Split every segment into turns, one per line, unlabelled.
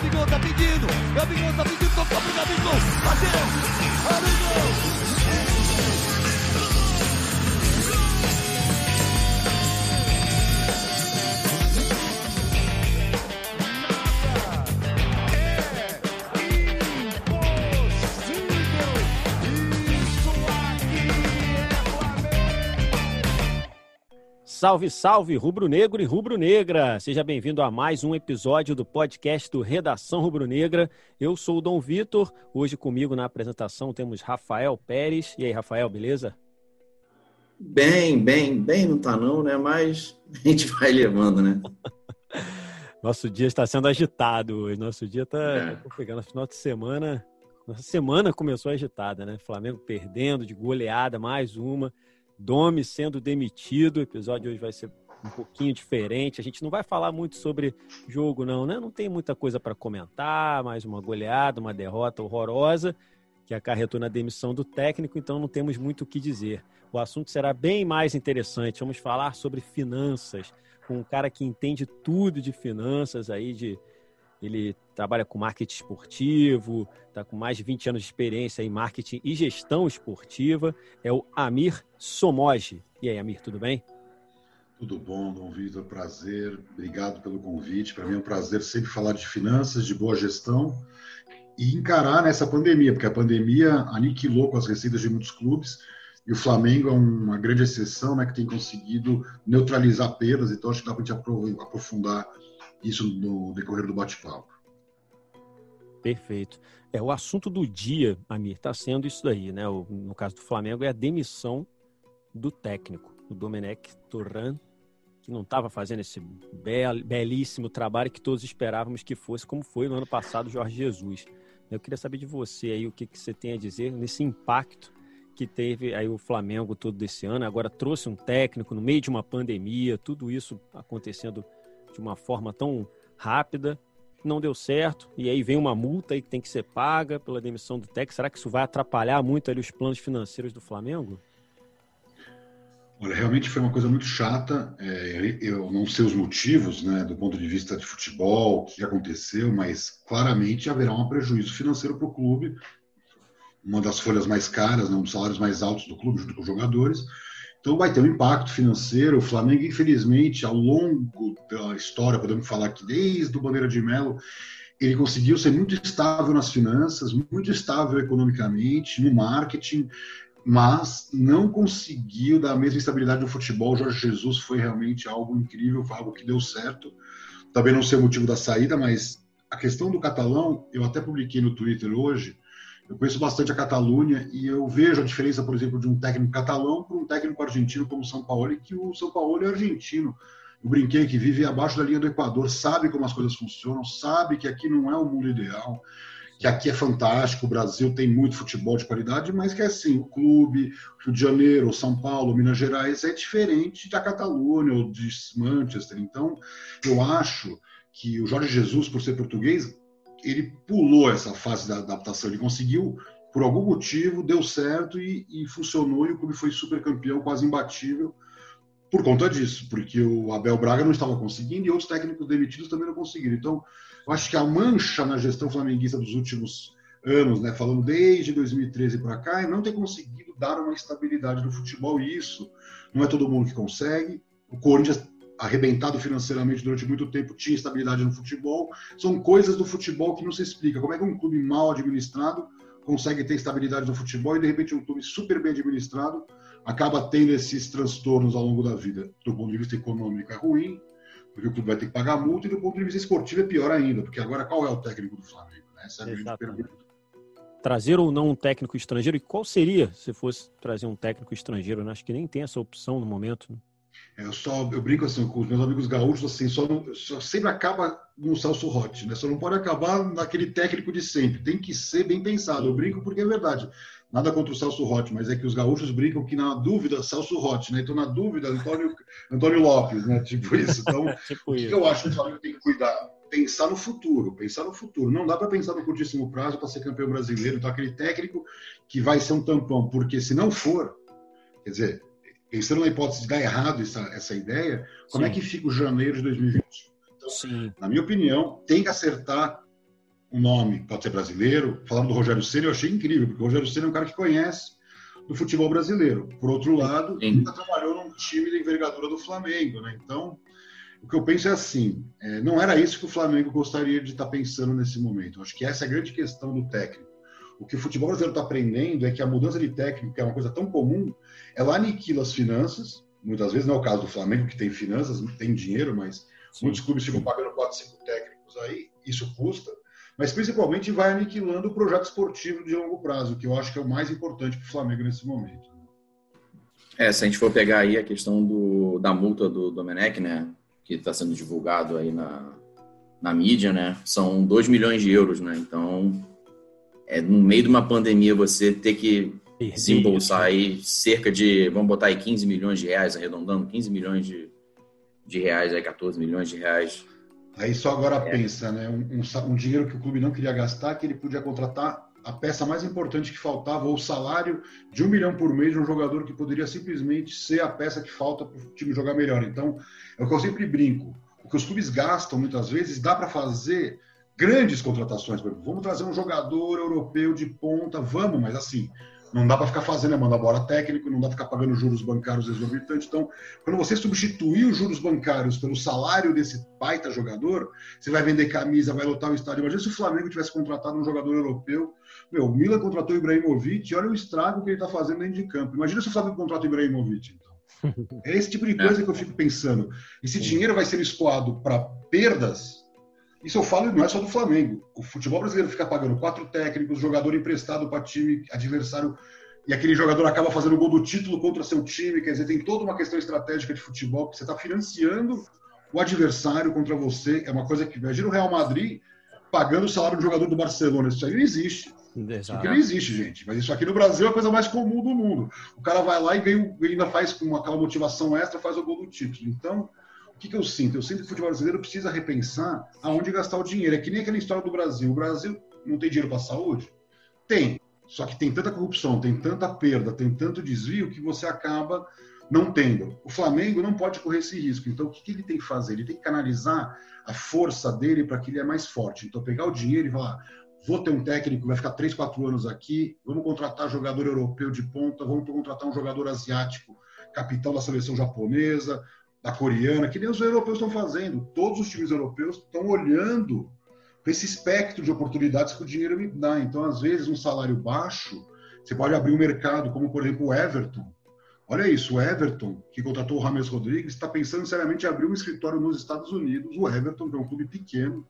Gabigol tá pedindo. Gabigol tá pedindo, tocou pro Gabigol. Bateu. Gabigol.
Salve, salve, rubro-negro e rubro-negra! Seja bem-vindo a mais um episódio do podcast do Redação Rubro-Negra. Eu sou o Dom Vitor. Hoje comigo na apresentação temos Rafael Pérez. E aí, Rafael, beleza?
Bem, bem, bem não tá não, né? Mas a gente vai levando, né?
Nosso dia está sendo agitado hoje. Nosso dia está é. Tá pegando final de semana. Nossa semana começou agitada, né? Flamengo perdendo de goleada, mais uma. Domi sendo demitido. O episódio hoje vai ser um pouquinho diferente. A gente não vai falar muito sobre jogo, não, né? Não tem muita coisa para comentar, mais uma goleada, uma derrota horrorosa que acarretou na demissão do técnico, então não temos muito o que dizer. O assunto será bem mais interessante. Vamos falar sobre finanças, com um cara que entende tudo de finanças aí, de ele trabalha com marketing esportivo, está com mais de 20 anos de experiência em marketing e gestão esportiva. É o Amir Somoji. E aí, Amir, tudo bem?
Tudo bom, Dom Vitor, prazer. Obrigado pelo convite. Para mim é um prazer sempre falar de finanças, de boa gestão e encarar nessa pandemia, porque a pandemia aniquilou com as receitas de muitos clubes e o Flamengo é uma grande exceção, né, que tem conseguido neutralizar perdas, então acho que dá para a gente aprofundar isso no decorrer do bate-papo.
Perfeito. É, o assunto do dia, Amir, está sendo isso daí, né? O, no caso do Flamengo, é a demissão do técnico, o Domenech Torran, que não estava fazendo esse bel, belíssimo trabalho que todos esperávamos que fosse, como foi no ano passado Jorge Jesus. Eu queria saber de você aí o que, que você tem a dizer nesse impacto que teve aí o Flamengo todo desse ano. Agora trouxe um técnico no meio de uma pandemia, tudo isso acontecendo de uma forma tão rápida, não deu certo, e aí vem uma multa aí que tem que ser paga pela demissão do técnico. Será que isso vai atrapalhar muito ali os planos financeiros do Flamengo?
Olha, realmente foi uma coisa muito chata. É, eu não sei os motivos, né, do ponto de vista de futebol, o que aconteceu, mas claramente haverá um prejuízo financeiro para o clube. Uma das folhas mais caras, né, um dos salários mais altos do clube, junto com os jogadores. Então vai ter um impacto financeiro. O Flamengo, infelizmente, ao longo da história, podemos falar que desde o Bandeira de Melo, ele conseguiu ser muito estável nas finanças, muito estável economicamente, no marketing, mas não conseguiu dar a mesma estabilidade no futebol. Jorge Jesus foi realmente algo incrível, foi algo que deu certo. Também não sei o motivo da saída, mas a questão do catalão, eu até publiquei no Twitter hoje, eu conheço bastante a Catalunha e eu vejo a diferença, por exemplo, de um técnico catalão para um técnico argentino como o São Paulo, que o São Paulo é argentino. Eu brinquei que vive abaixo da linha do Equador, sabe como as coisas funcionam, sabe que aqui não é o mundo ideal, que aqui é fantástico, o Brasil tem muito futebol de qualidade, mas que é assim, o clube, Rio de Janeiro, São Paulo, Minas Gerais é diferente da Catalunha ou de Manchester. Então, eu acho que o Jorge Jesus, por ser português, ele pulou essa fase da adaptação, ele conseguiu, por algum motivo, deu certo e, e funcionou, e o clube foi super campeão, quase imbatível, por conta disso, porque o Abel Braga não estava conseguindo e outros técnicos demitidos também não conseguiram. Então, eu acho que a mancha na gestão flamenguista dos últimos anos, né, falando desde 2013 para cá, é não ter conseguido dar uma estabilidade no futebol, e isso não é todo mundo que consegue. O Corinthians arrebentado financeiramente durante muito tempo, tinha estabilidade no futebol. São coisas do futebol que não se explica. Como é que um clube mal administrado consegue ter estabilidade no futebol e de repente um clube super bem administrado acaba tendo esses transtornos ao longo da vida? Do ponto de vista econômico é ruim, porque o clube vai ter que pagar multa, e do ponto de vista esportivo é pior ainda, porque agora qual é o técnico do Flamengo? Né? Essa é a grande pergunta.
Trazer ou não um técnico estrangeiro, e qual seria se fosse trazer um técnico estrangeiro? Né? Acho que nem tem essa opção no momento. Né?
É, eu só eu brinco assim com os meus amigos gaúchos assim, só, não, só sempre acaba no Celso Rotti, né? Só não pode acabar naquele técnico de sempre. Tem que ser bem pensado. Eu brinco porque é verdade. Nada contra o Celso Rotti, mas é que os gaúchos brincam que na dúvida Celso Rotti, né? Então na dúvida Antônio, Antônio Lopes, né? Tipo isso. Então, tipo o que, eu acho que o Flamengo tem que cuidar? Pensar no futuro, pensar no futuro. Não dá para pensar no curtíssimo prazo para ser campeão brasileiro. Então aquele técnico que vai ser um tampão, porque se não for, quer dizer, pensando na hipótese de dar errado essa, essa ideia, como é Sim. é que fica o janeiro de 2020? Então, Sim. na minha opinião, tem que acertar um nome, pode ser brasileiro. Falando do Rogério Ceni, eu achei incrível, porque o Rogério Ceni é um cara que conhece do futebol brasileiro. Por outro lado, Sim. nunca trabalhou num time da envergadura do Flamengo, né? Então, o que eu penso é assim: é, não era isso que o Flamengo gostaria de estar tá pensando nesse momento. Eu acho que essa é a grande questão do técnico. O que o futebol brasileiro está aprendendo é que a mudança de técnico, que é uma coisa tão comum, ela aniquila as finanças. Muitas vezes não é o caso do Flamengo, que tem finanças, tem dinheiro, mas Sim. muitos clubes ficam pagando 4, 5 técnicos aí, isso custa. Mas principalmente vai aniquilando o projeto esportivo de longo prazo, que eu acho que é o mais importante para o Flamengo nesse momento.
É, se a gente for pegar aí a questão do, da multa do Domenech, né, que está sendo divulgado aí na, na mídia, né, são 2 milhões de euros, né, então é, no meio de uma pandemia você ter que desembolsar aí cerca de, vamos botar aí 15 milhões de reais, arredondando, 15 milhões de, de reais, aí 14 milhões de reais.
Aí só agora é. pensa, né? Um, um, um, dinheiro que o clube não queria gastar, que ele podia contratar a peça mais importante que faltava, ou o salário de um milhão por mês de um jogador que poderia simplesmente ser a peça que falta para o time jogar melhor. Então, é o que eu sempre brinco. O que os clubes gastam muitas vezes dá para fazer grandes contratações. Vamos trazer um jogador europeu de ponta, vamos, mas assim, não dá para ficar fazendo, é mandar bola técnico, não dá para ficar pagando juros bancários exorbitantes. Então, quando você substituir os juros bancários pelo salário desse baita jogador, você vai vender camisa, vai lotar o estádio. Imagina se o Flamengo tivesse contratado um jogador europeu. Meu, o Milan contratou o Ibrahimovic e olha o estrago que ele está fazendo dentro de campo. Imagina se o Flamengo contrata o Ibrahimovic, então. É esse tipo de coisa que eu fico pensando. Esse dinheiro vai ser escoado para perdas isso eu falo não é só do Flamengo. O futebol brasileiro fica pagando quatro técnicos, jogador emprestado para time adversário e aquele jogador acaba fazendo o gol do título contra seu time. Quer dizer, tem toda uma questão estratégica de futebol que você está financiando o adversário contra você. É uma coisa que imagina o Real Madrid pagando o salário do jogador do Barcelona. Isso aí não existe. Exato. Isso aqui não existe, gente. Mas isso aqui no Brasil é a coisa mais comum do mundo. O cara vai lá e vem, ainda faz com aquela motivação extra, faz o gol do título. Então, que, que eu sinto? Eu sinto que o futebol brasileiro precisa repensar aonde gastar o dinheiro. É que nem aquela história do Brasil. O Brasil não tem dinheiro para saúde? Tem. Só que tem tanta corrupção, tem tanta perda, tem tanto desvio que você acaba não tendo. O Flamengo não pode correr esse risco. Então, o que, que ele tem que fazer? Ele tem que canalizar a força dele para que ele é mais forte. Então, pegar o dinheiro e falar: vou ter um técnico, vai ficar 3, 4 anos aqui, vamos contratar jogador europeu de ponta, vamos contratar um jogador asiático, capitão da seleção japonesa, da coreana, que nem os europeus estão fazendo. Todos os times europeus estão olhando para esse espectro de oportunidades que o dinheiro me dá. Então, às vezes, um salário baixo, você pode abrir um mercado, como por exemplo o Everton. Olha isso, o Everton, que contratou o Rames Rodrigues, está pensando seriamente em abrir um escritório nos Estados Unidos. O Everton, que é um clube pequeno,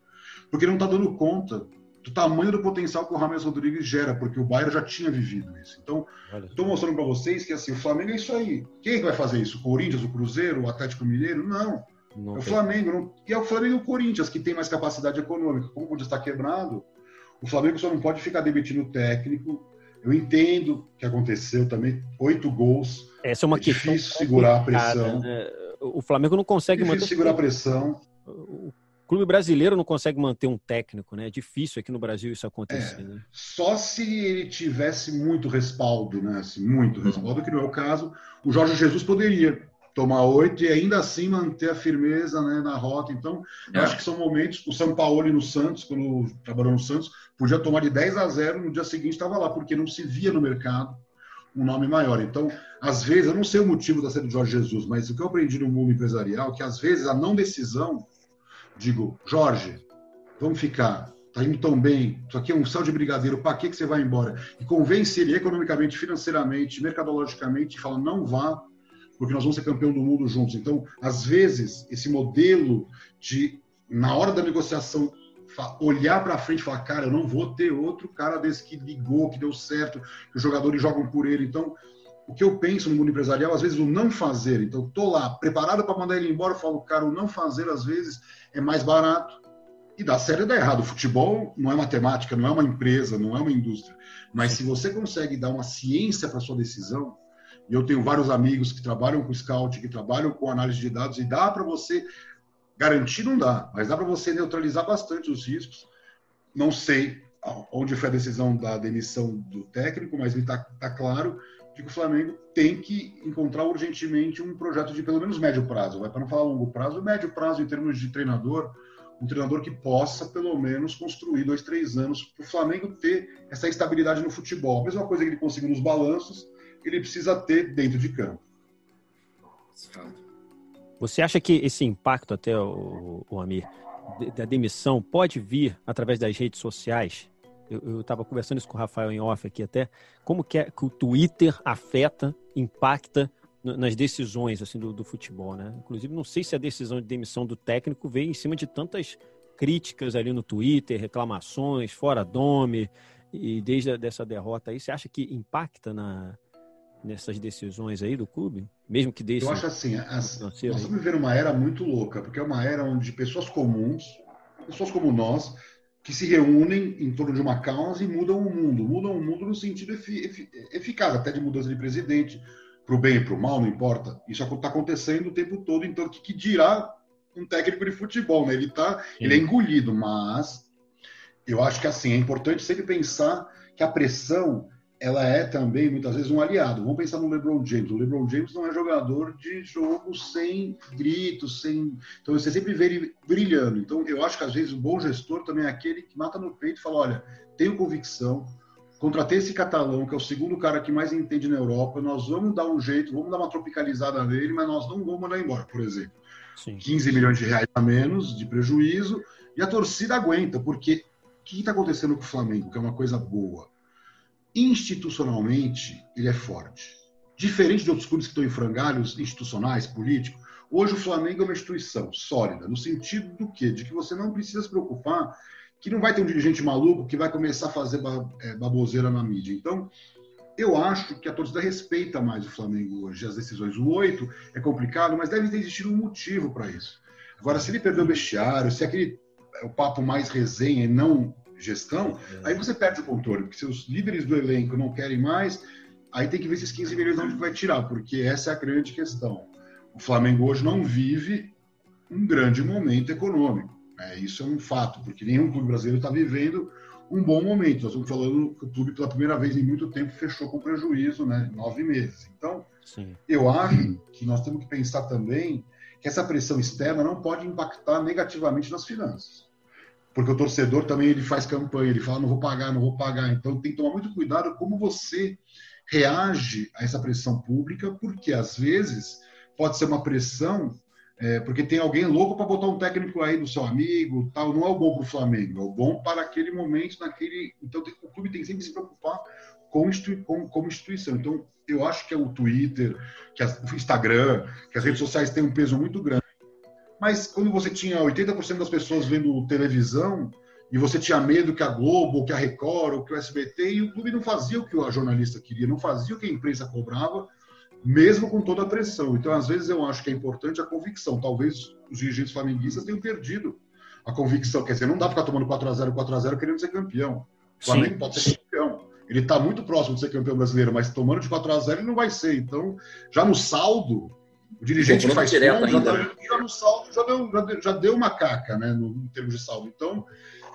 porque não está dando conta do tamanho do potencial que o Rames Rodrigues gera, porque o Bayern já tinha vivido isso. Então, estou mostrando para vocês que assim, o Flamengo é isso aí. Quem é que vai fazer isso? O Corinthians, o Cruzeiro, o Atlético Mineiro? Não. não é o Flamengo. Não... E é o Flamengo e o Corinthians que tem mais capacidade econômica. Como o está quebrado, o Flamengo só não pode ficar demitindo o técnico. Eu entendo que aconteceu também, oito gols.
Essa é uma é questão
difícil segurar a pressão.
Né? O Flamengo não consegue
difícil manter segurar a pressão.
O clube brasileiro não consegue manter um técnico, né? É difícil aqui no Brasil isso acontecer. É, né?
Só se ele tivesse muito respaldo, né? Assim, muito respaldo, que não é o caso. O Jorge Jesus poderia tomar oito e ainda assim manter a firmeza né, na rota. Então, é. acho que são momentos. O São Paulo no Santos, quando trabalhou no Santos, podia tomar de 10 a 0, no dia seguinte estava lá, porque não se via no mercado um nome maior. Então, às vezes, eu não sei o motivo da saída do Jorge Jesus, mas o que eu aprendi no mundo empresarial é que às vezes a não decisão digo, Jorge, vamos ficar, tá indo tão bem, isso aqui é um céu de brigadeiro, para que, que você vai embora? E convence ele economicamente, financeiramente, mercadologicamente, e fala, não vá, porque nós vamos ser campeão do mundo juntos. Então, às vezes, esse modelo de, na hora da negociação, olhar para frente e falar, cara, eu não vou ter outro cara desse que ligou, que deu certo, que os jogadores jogam por ele. Então, o que eu penso no mundo empresarial, às vezes, o não fazer. Então, estou lá, preparado para mandar ele embora, eu falo, cara, o não fazer, às vezes, é mais barato. E dá sério dá errado. O futebol não é matemática, não é uma empresa, não é uma indústria. Mas se você consegue dar uma ciência para sua decisão, e eu tenho vários amigos que trabalham com scout, que trabalham com análise de dados, e dá para você garantir, não dá, mas dá para você neutralizar bastante os riscos. Não sei onde foi a decisão da demissão do técnico, mas me está tá claro de que o Flamengo tem que encontrar urgentemente um projeto de pelo menos médio prazo, vai para não falar longo prazo, médio prazo em termos de treinador, um treinador que possa, pelo menos, construir dois, três anos para o Flamengo ter essa estabilidade no futebol. A mesma coisa que ele conseguiu nos balanços, ele precisa ter dentro de campo.
Você acha que esse impacto, até o, o Amir, da demissão pode vir através das redes sociais? Eu estava conversando isso com o Rafael em off aqui até. Como que, é, que o Twitter afeta, impacta nas decisões assim do, do, futebol, né? Inclusive, não sei se a decisão de demissão do técnico veio em cima de tantas críticas ali no Twitter, reclamações, fora dome, e desde essa derrota aí, você acha que impacta na, nessas decisões aí do clube? Mesmo que deixe.
Eu acho assim, as, nós estamos vivendo uma era muito louca, porque é uma era onde pessoas comuns, pessoas como nós, que se reúnem em torno de uma causa e mudam o mundo. Mudam o mundo no sentido eficaz, até de mudança de presidente, para o bem e para o mal, não importa. Isso está acontecendo o tempo todo, então o que, que dirá um técnico de futebol? Né? Ele, tá, ele é engolido, mas eu acho que assim, é importante sempre pensar que a pressão ela é também muitas vezes um aliado. Vamos pensar no LeBron James. O LeBron James não é jogador de jogo sem gritos, sem. Então você sempre vê ele brilhando. Então eu acho que às vezes o bom gestor também é aquele que mata no peito e fala: olha, tenho convicção, contratei esse catalão, que é o segundo cara que mais entende na Europa, nós vamos dar um jeito, vamos dar uma tropicalizada nele, mas nós não vamos mandar embora, por exemplo. Sim. 15 milhões de reais a menos de prejuízo, e a torcida aguenta, porque o que está acontecendo com o Flamengo, que é uma coisa boa? Institucionalmente, ele é forte. Diferente de outros clubes que estão em frangalhos institucionais, políticos, hoje o Flamengo é uma instituição sólida, no sentido do quê? De que você não precisa se preocupar que não vai ter um dirigente maluco que vai começar a fazer é, baboseira na mídia. Então, eu acho que a torcida respeita mais o Flamengo hoje, as decisões. O 8 é complicado, mas deve existir um motivo para isso. Agora, se ele perdeu o vestiário, se aquele é o papo mais resenha e não gestão, é. aí você perde o controle, porque se os líderes do elenco não querem mais, aí tem que ver esses 15 milhões de onde vai tirar, porque essa é a grande questão. O Flamengo hoje não vive um grande momento econômico. É, isso é um fato, porque nenhum clube brasileiro está vivendo um bom momento. Nós estamos falando que o clube, pela primeira vez em muito tempo, fechou com prejuízo, né? Nove meses. Então, Sim. eu acho que nós temos que pensar também que essa pressão externa não pode impactar negativamente nas finanças. Porque o torcedor também ele faz campanha, ele fala, não vou pagar, não vou pagar. Então, tem que tomar muito cuidado como você reage a essa pressão pública, porque às vezes pode ser uma pressão é, porque tem alguém louco para botar um técnico aí do seu amigo, tal. Não é o bom para o Flamengo, é o bom para aquele momento, naquele. Então o clube tem sempre que se preocupar com, institui... com como instituição. Então eu acho que é o Twitter, que o Instagram, que as redes sociais têm um peso muito grande. Mas quando você tinha 80% das pessoas vendo televisão e você tinha medo que a Globo, que a Record, ou que o SBT, e o clube não fazia o que a jornalista queria, não fazia o que a imprensa cobrava, mesmo com toda a pressão. Então, às vezes, eu acho que é importante a convicção. Talvez os dirigentes flamenguistas tenham perdido a convicção. Quer dizer, não dá para ficar tomando 4x0, 4x0 querendo ser campeão. O Flamengo Sim. pode ser campeão. Ele está muito próximo de ser campeão brasileiro, mas tomando de 4x0 ele não vai ser. Então, já no saldo, o dirigente que faz
direto ponto,
ainda. Já, tá, já, no saldo já deu, já deu, já deu uma caca, né, no, em termos de saldo. Então,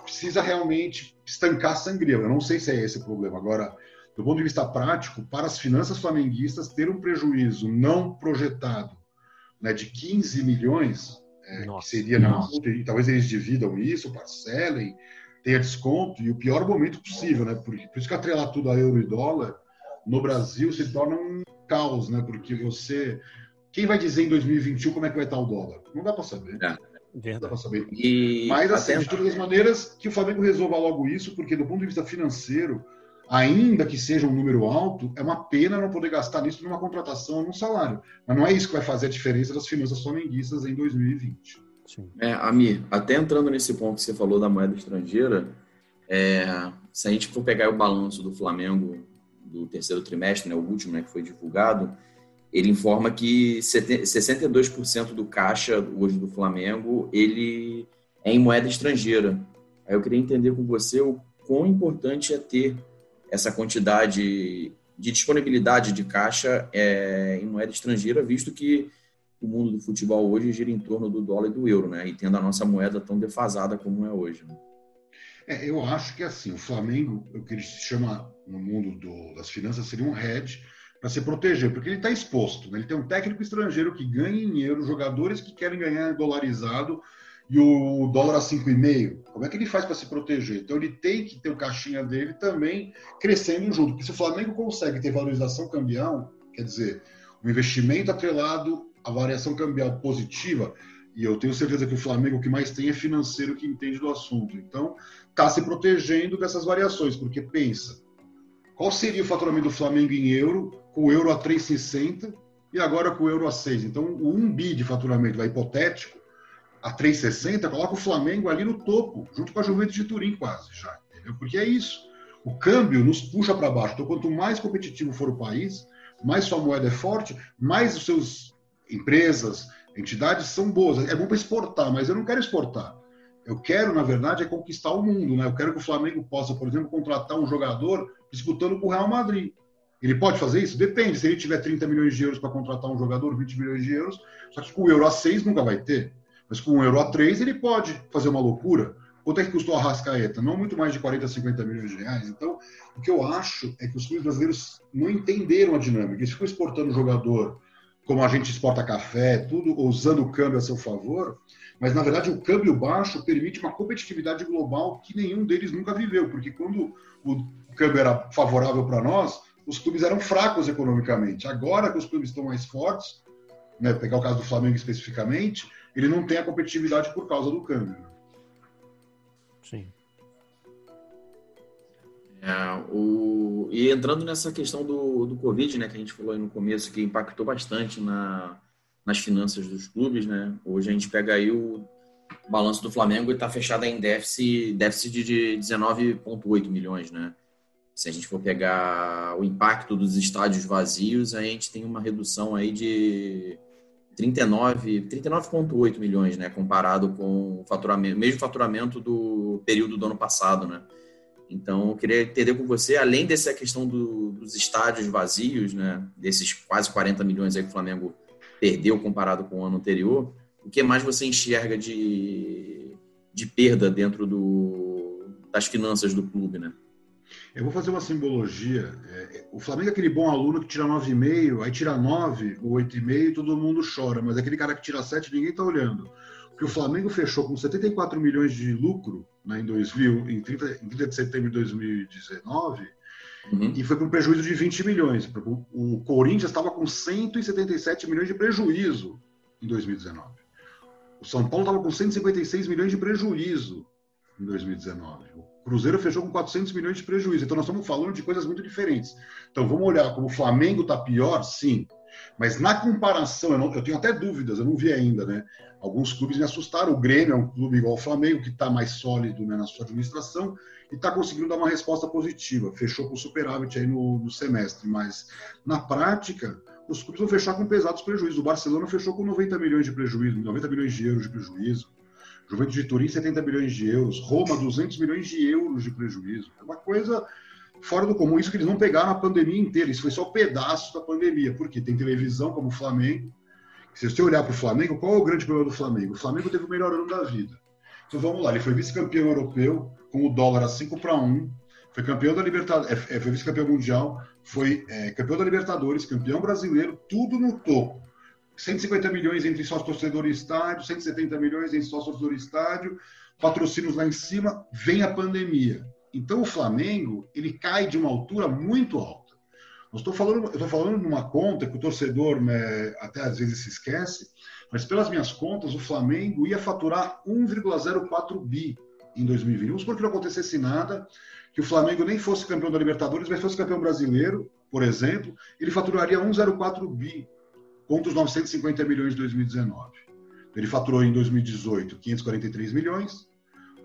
precisa realmente estancar a sangria. Eu não sei se é esse o problema. Agora, do ponto de vista prático, para as finanças flamenguistas, ter um prejuízo não projetado né, de 15 milhões, é, que seria na talvez eles dividam isso, parcelem, tenha desconto, e o pior momento possível, né? Por, por isso que atrelar tudo a euro e dólar no Brasil se torna um caos, né? Porque você. Quem vai dizer em 2021 como é que vai estar o dólar? Não dá para saber. É. Não dá para saber. E Mas, assim, de todas as maneiras, que o Flamengo resolva logo isso, porque do ponto de vista financeiro, ainda que seja um número alto, é uma pena não poder gastar nisso numa contratação ou num salário. Mas não é isso que vai fazer a diferença das finanças flamenguistas em 2020.
Sim. É, Amir, até entrando nesse ponto que você falou da moeda estrangeira, é, se a gente for pegar o balanço do Flamengo do terceiro trimestre, né, o último né, que foi divulgado, ele informa que 62% do caixa hoje do Flamengo ele é em moeda estrangeira. Aí eu queria entender com você o quão importante é ter essa quantidade de disponibilidade de caixa é, em moeda estrangeira, visto que o mundo do futebol hoje gira em torno do dólar e do euro, né? E tendo a nossa moeda tão defasada como é hoje. Né?
É, eu acho que assim, o Flamengo, o que ele chama no mundo do, das finanças, seria um hedge para se proteger, porque ele está exposto. Né? Ele tem um técnico estrangeiro que ganha em euro, jogadores que querem ganhar dolarizado, e o dólar a 5,5. Como é que ele faz para se proteger? Então ele tem que ter o caixinha dele também crescendo junto. Porque se o Flamengo consegue ter valorização cambial, quer dizer, um investimento atrelado à variação cambial positiva, e eu tenho certeza que o Flamengo o que mais tem é financeiro que entende do assunto. Então, está se protegendo dessas variações, porque pensa, qual seria o faturamento do Flamengo em euro, com o euro a 3,60 e agora com o euro a 6? Então, o 1 bi de faturamento, vai hipotético, a 3,60, coloca o Flamengo ali no topo, junto com a Juventus de Turim quase já, entendeu? Porque é isso. O câmbio nos puxa para baixo. Então, quanto mais competitivo for o país, mais sua moeda é forte, mais os seus empresas, entidades são boas. É bom para exportar, mas eu não quero exportar. Eu quero, na verdade, é conquistar o mundo. Né? Eu quero que o Flamengo possa, por exemplo, contratar um jogador disputando com o Real Madrid. Ele pode fazer isso? Depende. Se ele tiver 30 milhões de euros para contratar um jogador, 20 milhões de euros, só que com o euro a 6 nunca vai ter. Mas com o euro a 3 ele pode fazer uma loucura. Quanto é que custou a Rascaeta? Não muito mais de 40, 50 milhões de reais. Então, o que eu acho é que os clubes brasileiros não entenderam a dinâmica. Eles ficam exportando jogador como a gente exporta café, tudo usando o câmbio a seu favor, mas na verdade o câmbio baixo permite uma competitividade global que nenhum deles nunca viveu, porque quando o câmbio era favorável para nós, os clubes eram fracos economicamente. Agora que os clubes estão mais fortes, né, pegar o caso do Flamengo especificamente, ele não tem a competitividade por causa do câmbio.
Sim.
É, o... E entrando nessa questão do, do Covid, né, que a gente falou aí no começo, que impactou bastante na, nas finanças dos clubes, né? Hoje a gente pega aí o balanço do Flamengo e está fechado em déficit, déficit de 19,8 milhões, né? Se a gente for pegar o impacto dos estádios vazios, a gente tem uma redução aí de 39, 39,8 milhões, né? Comparado com o faturamento, mesmo faturamento do período do ano passado, né? Então, eu queria entender com você, além dessa questão do, dos estádios vazios, né, desses quase 40 milhões aí que o Flamengo perdeu comparado com o ano anterior, o que mais você enxerga de, de perda dentro do, das finanças do clube, né?
Eu vou fazer uma simbologia. É, o Flamengo é aquele bom aluno que tira 9,5, aí tira 9 ou 8,5 e todo mundo chora, mas aquele cara que tira 7 ninguém está olhando que o Flamengo fechou com 74 milhões de lucro né, em 2000, em 30, em 30 de setembro de 2019, uhum. e foi com um prejuízo de 20 milhões. O Corinthians estava com 177 milhões de prejuízo em 2019. O São Paulo estava com 156 milhões de prejuízo em 2019. Cruzeiro fechou com 400 milhões de prejuízo. Então, nós estamos falando de coisas muito diferentes. Então, vamos olhar como o Flamengo está pior? Sim. Mas na comparação, eu, não, eu, tenho até dúvidas, eu não vi ainda, né? Alguns clubes me assustaram. O Grêmio é um clube igual ao Flamengo, que está mais sólido né, na sua administração e está conseguindo dar uma resposta positiva. Fechou com superávit aí no, no, semestre, mas na prática, os clubes vão fechar com pesados prejuízos. O Barcelona fechou com 90 milhões de prejuízo, 90 milhões de euros de prejuízo. Juventus de Turim, 70 milhões de euros. Roma, 200 milhões de euros de prejuízo. É uma coisa fora do comum. Isso que eles não pegaram a pandemia inteira. Isso foi só um pedaço da pandemia. Porque tem televisão como o Flamengo. Se você olhar para o Flamengo, qual é o grande problema do Flamengo? O Flamengo teve o melhor ano da vida. Então vamos lá, ele foi vice-campeão europeu com o dólar a 5 para 1, foi campeão da Libertadores, é, é, foi vice-campeão mundial, foi é, campeão da Libertadores, campeão brasileiro, tudo no topo. 150 milhões entre sócio torcedor e estádio, 170 milhões entre sócio torcedor e estádio, patrocínios lá em cima, vem a pandemia. Então o Flamengo, ele cai de uma altura muito alta. Eu estou falando, eu estou falando de uma conta que o torcedor né, até às vezes se esquece, mas pelas minhas contas, o Flamengo ia faturar 1,04 bi em 2020. Vamos supor que não acontecesse nada, que o Flamengo nem fosse campeão da Libertadores, mas fosse campeão brasileiro, por exemplo, ele faturaria 1,04 bi contra os 950 milhões de 2019. Ele faturou em 2018 543 milhões,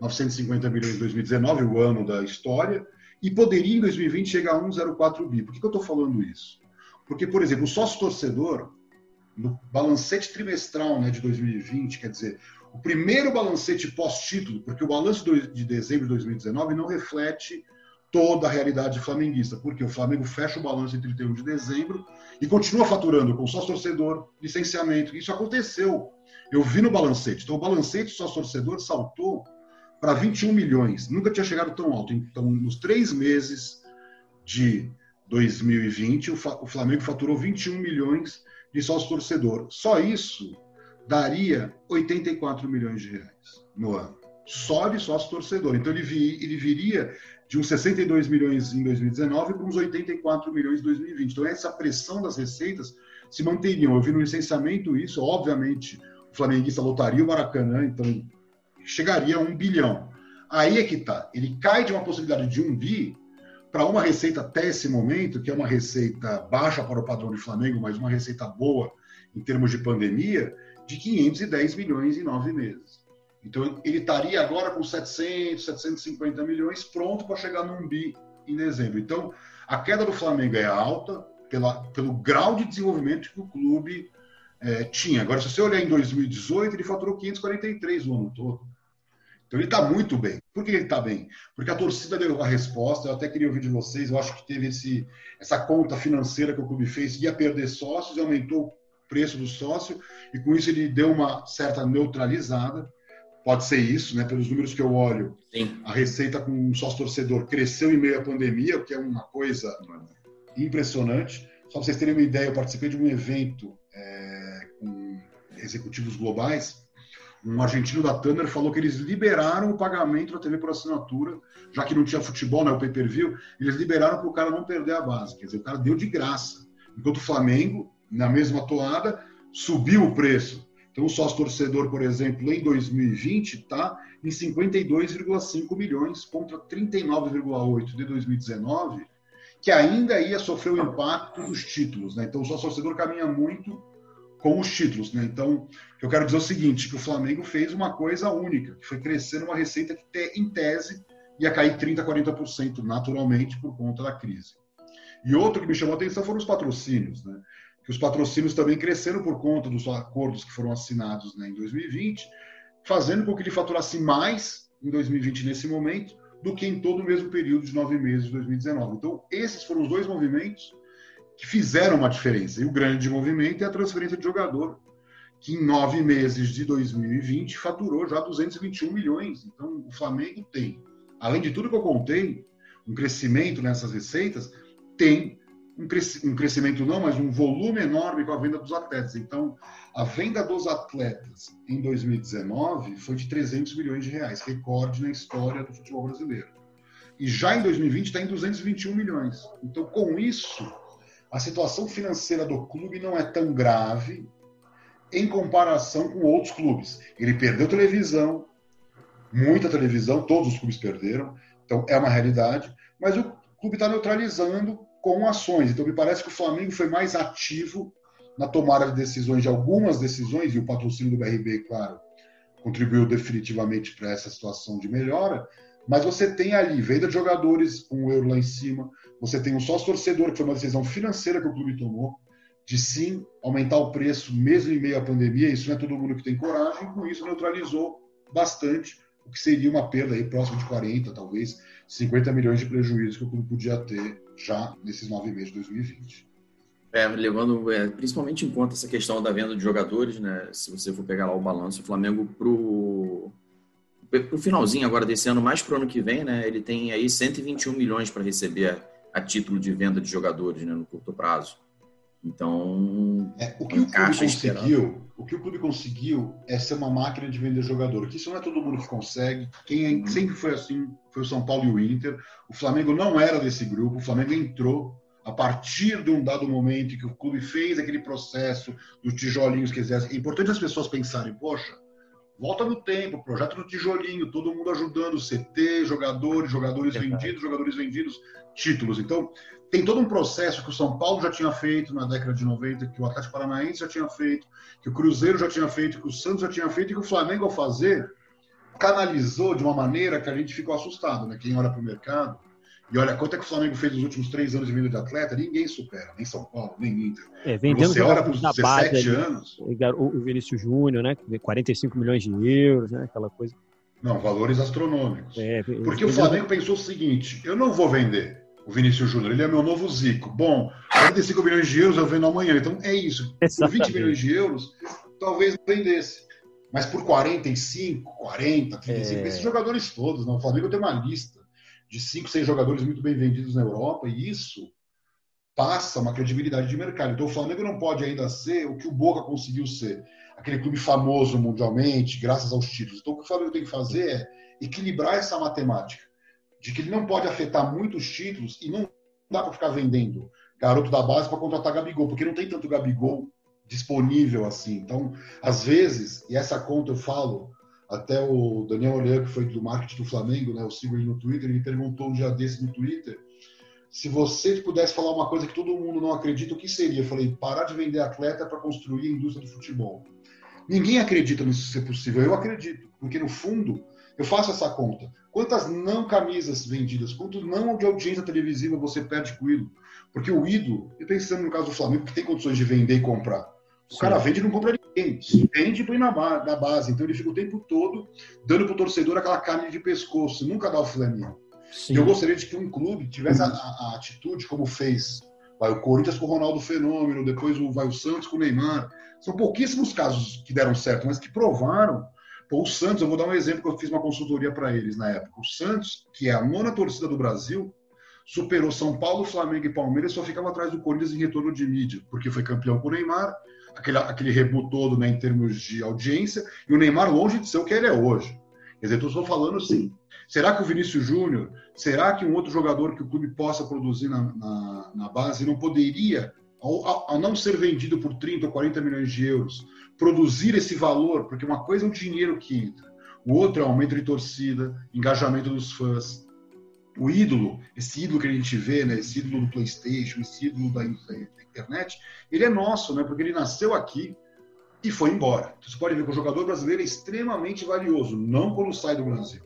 950 milhões em 2019, o ano da história, e poderia em 2020 chegar a 1,04 bi. Por que, que eu estou falando isso? Porque, por exemplo, o sócio-torcedor, no balancete trimestral né, de 2020, quer dizer, o primeiro balancete pós-título, porque o balanço de dezembro de 2019 não reflete toda a realidade flamenguista, porque o Flamengo fecha o balanço em 31 de dezembro e continua faturando com sócio-torcedor, licenciamento. Isso aconteceu. Eu vi no balancete. Então, o balancete sócio-torcedor saltou para 21 milhões. Nunca tinha chegado tão alto. Então, nos três meses de 2020, o Flamengo faturou 21 milhões de sócio torcedor. Só isso daria 84 milhões de reais no ano. Só de sócio torcedor. Então ele, vi, ele viria de uns 62 milhões em 2019 para uns 84 milhões em 2020. Então essa pressão das receitas se manteriam. Eu vi no licenciamento isso, obviamente o flamenguista lotaria o Maracanã, então chegaria a um bilhão. Aí é que tá. Ele cai de uma possibilidade de um bi para uma receita até esse momento, que é uma receita baixa para o padrão de Flamengo, mas uma receita boa em termos de pandemia, de 510 milhões em nove meses. Então, ele estaria agora com 700, 750 milhões pronto para chegar num bi em dezembro. Então, a queda do Flamengo é alta pela, pelo grau de desenvolvimento que o clube é, tinha. Agora, se você olhar em 2018, ele faturou 543 no ano todo. Então ele está muito bem. Por que ele está bem? Porque a torcida deu a resposta. Eu até queria ouvir de vocês. Eu acho que teve esse, essa conta financeira que o clube fez, ia perder sócios aumentou o preço do sócio, e com isso ele deu uma certa neutralizada. Pode ser isso, né? Pelos números que eu olho, Sim. a receita com um sócio torcedor cresceu em meio à pandemia, o que é uma coisa impressionante. Só para vocês terem uma ideia, eu participei de um evento é, com executivos globais um argentino da Thunder falou que eles liberaram o pagamento da TV por assinatura, já que não tinha futebol, né, o pay-per-view, eles liberaram para o cara não perder a base. Quer dizer, o cara deu de graça. Enquanto o Flamengo, na mesma toada, subiu o preço. Então, o sócio torcedor, por exemplo, em 2020 está em 52,5 milhões contra 39,8 de 2019, que ainda ia sofrer o impacto dos títulos. Né? Então, o sócio torcedor caminha muito com os títulos. Né? Então, eu quero dizer o seguinte, que o Flamengo fez uma coisa única, que foi crescer uma receita que, em tese, ia cair 30%, 40% naturalmente por conta da crise. E outro que me chamou a atenção foram os patrocínios, né? Que os patrocínios também cresceram por conta dos acordos que foram assinados né, em 2020, fazendo com que ele faturasse mais em 2020 nesse momento do que em todo o mesmo período de nove meses de 2019. Então, esses foram os dois movimentos que fizeram uma diferença. E o grande movimento é a transferência de jogador, que em nove meses de 2020 faturou já 221 milhões. Então, o Flamengo tem, além de tudo que eu contei, um crescimento nessas receitas, tem um, cres crescimento não, mas um volume enorme com a venda dos atletas. Então, a venda dos atletas em 2019 foi de 300 milhões de reais, recorde na história do futebol brasileiro. E já em 2020 está em 221 milhões. Então, com isso, a situação financeira do clube não é tão grave em comparação com outros clubes. Ele perdeu televisão, muita televisão, todos os clubes perderam, então é uma realidade, mas o clube está neutralizando com ações. Então me parece que o Flamengo foi mais ativo na tomada de decisões, de algumas decisões, e o patrocínio do BRB, claro, contribuiu definitivamente para essa situação de melhora, mas você tem ali venda de jogadores com o euro lá em cima, você tem um sócio torcedor, que foi uma decisão financeira que o clube tomou, de sim aumentar o preço mesmo em meio à pandemia. Isso não é todo mundo que tem coragem, com isso neutralizou bastante o que seria uma perda aí próxima de 40, talvez 50 milhões de prejuízos que o clube podia ter já nesses nove meses de 2020.
É, levando é, principalmente em conta essa questão da venda de jogadores, né? Se você for pegar lá o balanço, o Flamengo pro pro finalzinho agora desse ano, mais pro ano que vem, né? Ele tem aí 121 milhões para receber a título de venda de jogadores né, no curto prazo. Então,
é, o que o clube conseguiu, o que o clube conseguiu é ser uma máquina de vender jogador. Que isso não é todo mundo que consegue. Quem é, uhum. sempre foi assim foi o São Paulo e o Inter. O Flamengo não era desse grupo. O Flamengo entrou a partir de um dado momento que o clube fez aquele processo dos tijolinhos que exercem. É importante as pessoas pensarem, poxa, volta no tempo, projeto do tijolinho, todo mundo ajudando, CT, jogadores, jogadores é vendidos, jogadores vendidos, títulos. Então, tem todo um processo que o São Paulo já tinha feito na década de 90, que o Atlético Paranaense já tinha feito, que o Cruzeiro já tinha feito, que o Santos já tinha feito e que o Flamengo, ao fazer, canalizou de uma maneira que a gente ficou assustado, né? Quem olha para o mercado e olha quanto é que o Flamengo fez nos últimos três anos de venda de atleta, ninguém supera, nem São Paulo, nem Inter.
É, vendendo você olha para os 17 base, anos. O Vinícius Júnior, né? 45 milhões de euros, né? Aquela coisa.
Não, valores astronômicos. É, Porque o Flamengo pensou o seguinte: eu não vou vender o Vinícius Júnior, ele é meu novo Zico. Bom, 45 milhões de euros eu vendo amanhã. Então é isso. Por 20 milhões de euros, talvez vendesse. Mas por 45, 40, 35, é... esses jogadores todos, não. o Flamengo tem uma lista de cinco, seis jogadores muito bem vendidos na Europa, e isso passa uma credibilidade de mercado. Então o Flamengo não pode ainda ser o que o Boca conseguiu ser. aquele clube famoso mundialmente, graças aos títulos. Então, o que o Flamengo tem que fazer é equilibrar essa matemática, de que ele não pode afetar muitos títulos e não dá para ficar vendendo garoto da base para contratar Gabigol, porque não tem tanto Gabigol disponível assim. Então, às vezes, e essa conta eu falo, até o Daniel Olean, que foi do marketing do Flamengo, né, eu sigo ele no Twitter, ele perguntou um dia desse no Twitter, se você pudesse falar uma coisa que todo mundo não acredita, o que seria? Eu falei, parar de vender atleta para construir a indústria do futebol. Ninguém acredita nisso ser possível, eu acredito, porque no fundo, eu faço essa conta. Quantas não camisas vendidas, quanto não de audiência televisiva você perde com o ídolo? Porque o ídolo, e pensando no caso do Flamengo, que tem condições de vender e comprar, o Sim. cara vende e não compra ninguém. Vende e põe na, base. Então ele fica o tempo todo dando pro torcedor aquela carne de pescoço, nunca dá o flaminha. Sim. Eu gostaria de que um clube tivesse a, a, a, atitude como fez vai o Corinthians com o Ronaldo Fenômeno, depois o, vai o Santos com o Neymar. São pouquíssimos casos que deram certo, mas que provaram. Pô, o Santos, eu vou dar um exemplo que eu fiz uma consultoria para eles na época. O Santos, que é a nona torcida do Brasil, superou São Paulo, Flamengo e Palmeiras, só ficava atrás do Corinthians em retorno de mídia, porque foi campeão com o Neymar, aquele, aquele rebu todo né, em termos de audiência, e o Neymar longe de ser o que ele é hoje. Quer dizer, estou falando assim, será que o Vinícius Júnior, será que um outro jogador que o clube possa produzir na, na, na base não poderia, ao, ao, não ser vendido por 30 ou 40 milhões de euros, produzir esse valor? Porque uma coisa é o dinheiro que entra, o outro é aumento de torcida, engajamento dos fãs, o ídolo, esse ídolo que a gente vê, né, esse ídolo do PlayStation, esse ídolo da, internet, ele é nosso, né, porque ele nasceu aqui, e foi embora. Então, você pode ver que o jogador brasileiro é extremamente valioso, não quando sai do Brasil.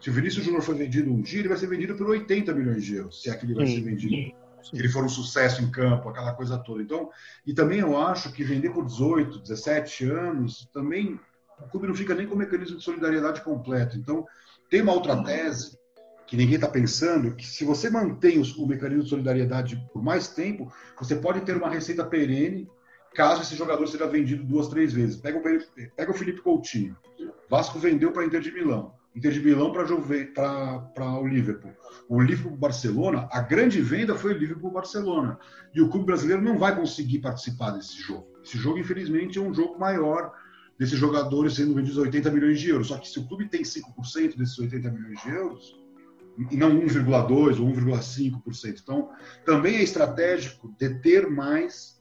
Se o Vinícius Júnior for vendido um dia, ele vai ser vendido por 80 milhões de euros, se é que ele vai ser vendido. Ele for um sucesso em campo, aquela coisa toda. Então, e também eu acho que vender por 18, 17 anos, também o clube não fica nem com o mecanismo de solidariedade completo. Então, tem uma outra tese que ninguém está pensando, que se você mantém o mecanismo de solidariedade por mais tempo, você pode ter uma receita perene caso esse jogador seja vendido duas, três vezes. Pega o, pega o Felipe Coutinho. Vasco vendeu para Inter de Milão. Inter de Milão para o Liverpool. O Liverpool Barcelona, a grande venda foi o Liverpool Barcelona. E o clube brasileiro não vai conseguir participar desse jogo. Esse jogo, infelizmente, é um jogo maior desses jogadores sendo vendidos 80 milhões de euros. Só que se o clube tem 5% desses 80 milhões de euros, e não 1,2% ou 1,5%. Então, também é estratégico deter mais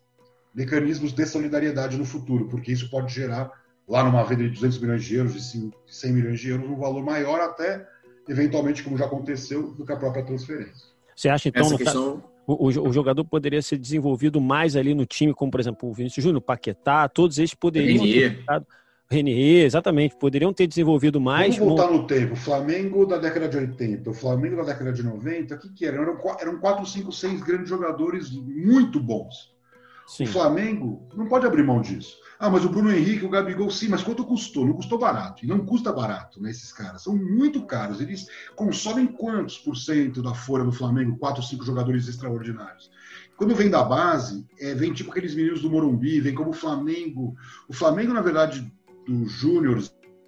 mecanismos de solidariedade no futuro, porque isso pode gerar, lá numa venda de 200 milhões de euros, de 100 milhões de euros, um valor maior até, eventualmente, como já aconteceu, do que a própria transferência.
Você acha, então, Essa questão... o, o, jogador poderia ser desenvolvido mais ali no time, como, por exemplo, o Vinícius Júnior, o Paquetá, todos eles poderiam Renier. ter Renier, exatamente, poderiam ter desenvolvido mais.
Vamos voltar no... no tempo. O Flamengo da década de 80, o Flamengo da década de 90, o que, que era? Eram, eram 4, 5, 6 grandes jogadores muito bons Sim. O Flamengo não pode abrir mão disso. Ah, mas o Bruno Henrique, o Gabigol, sim, mas quanto custou? Não custou barato. E não custa barato, né, esses caras. São muito caros. Eles consomem quantos por cento da folha do Flamengo? Quatro, cinco jogadores extraordinários. Quando vem da base, é, vem tipo aqueles meninos do Morumbi, vem como o Flamengo. O Flamengo, na verdade, do Júnior,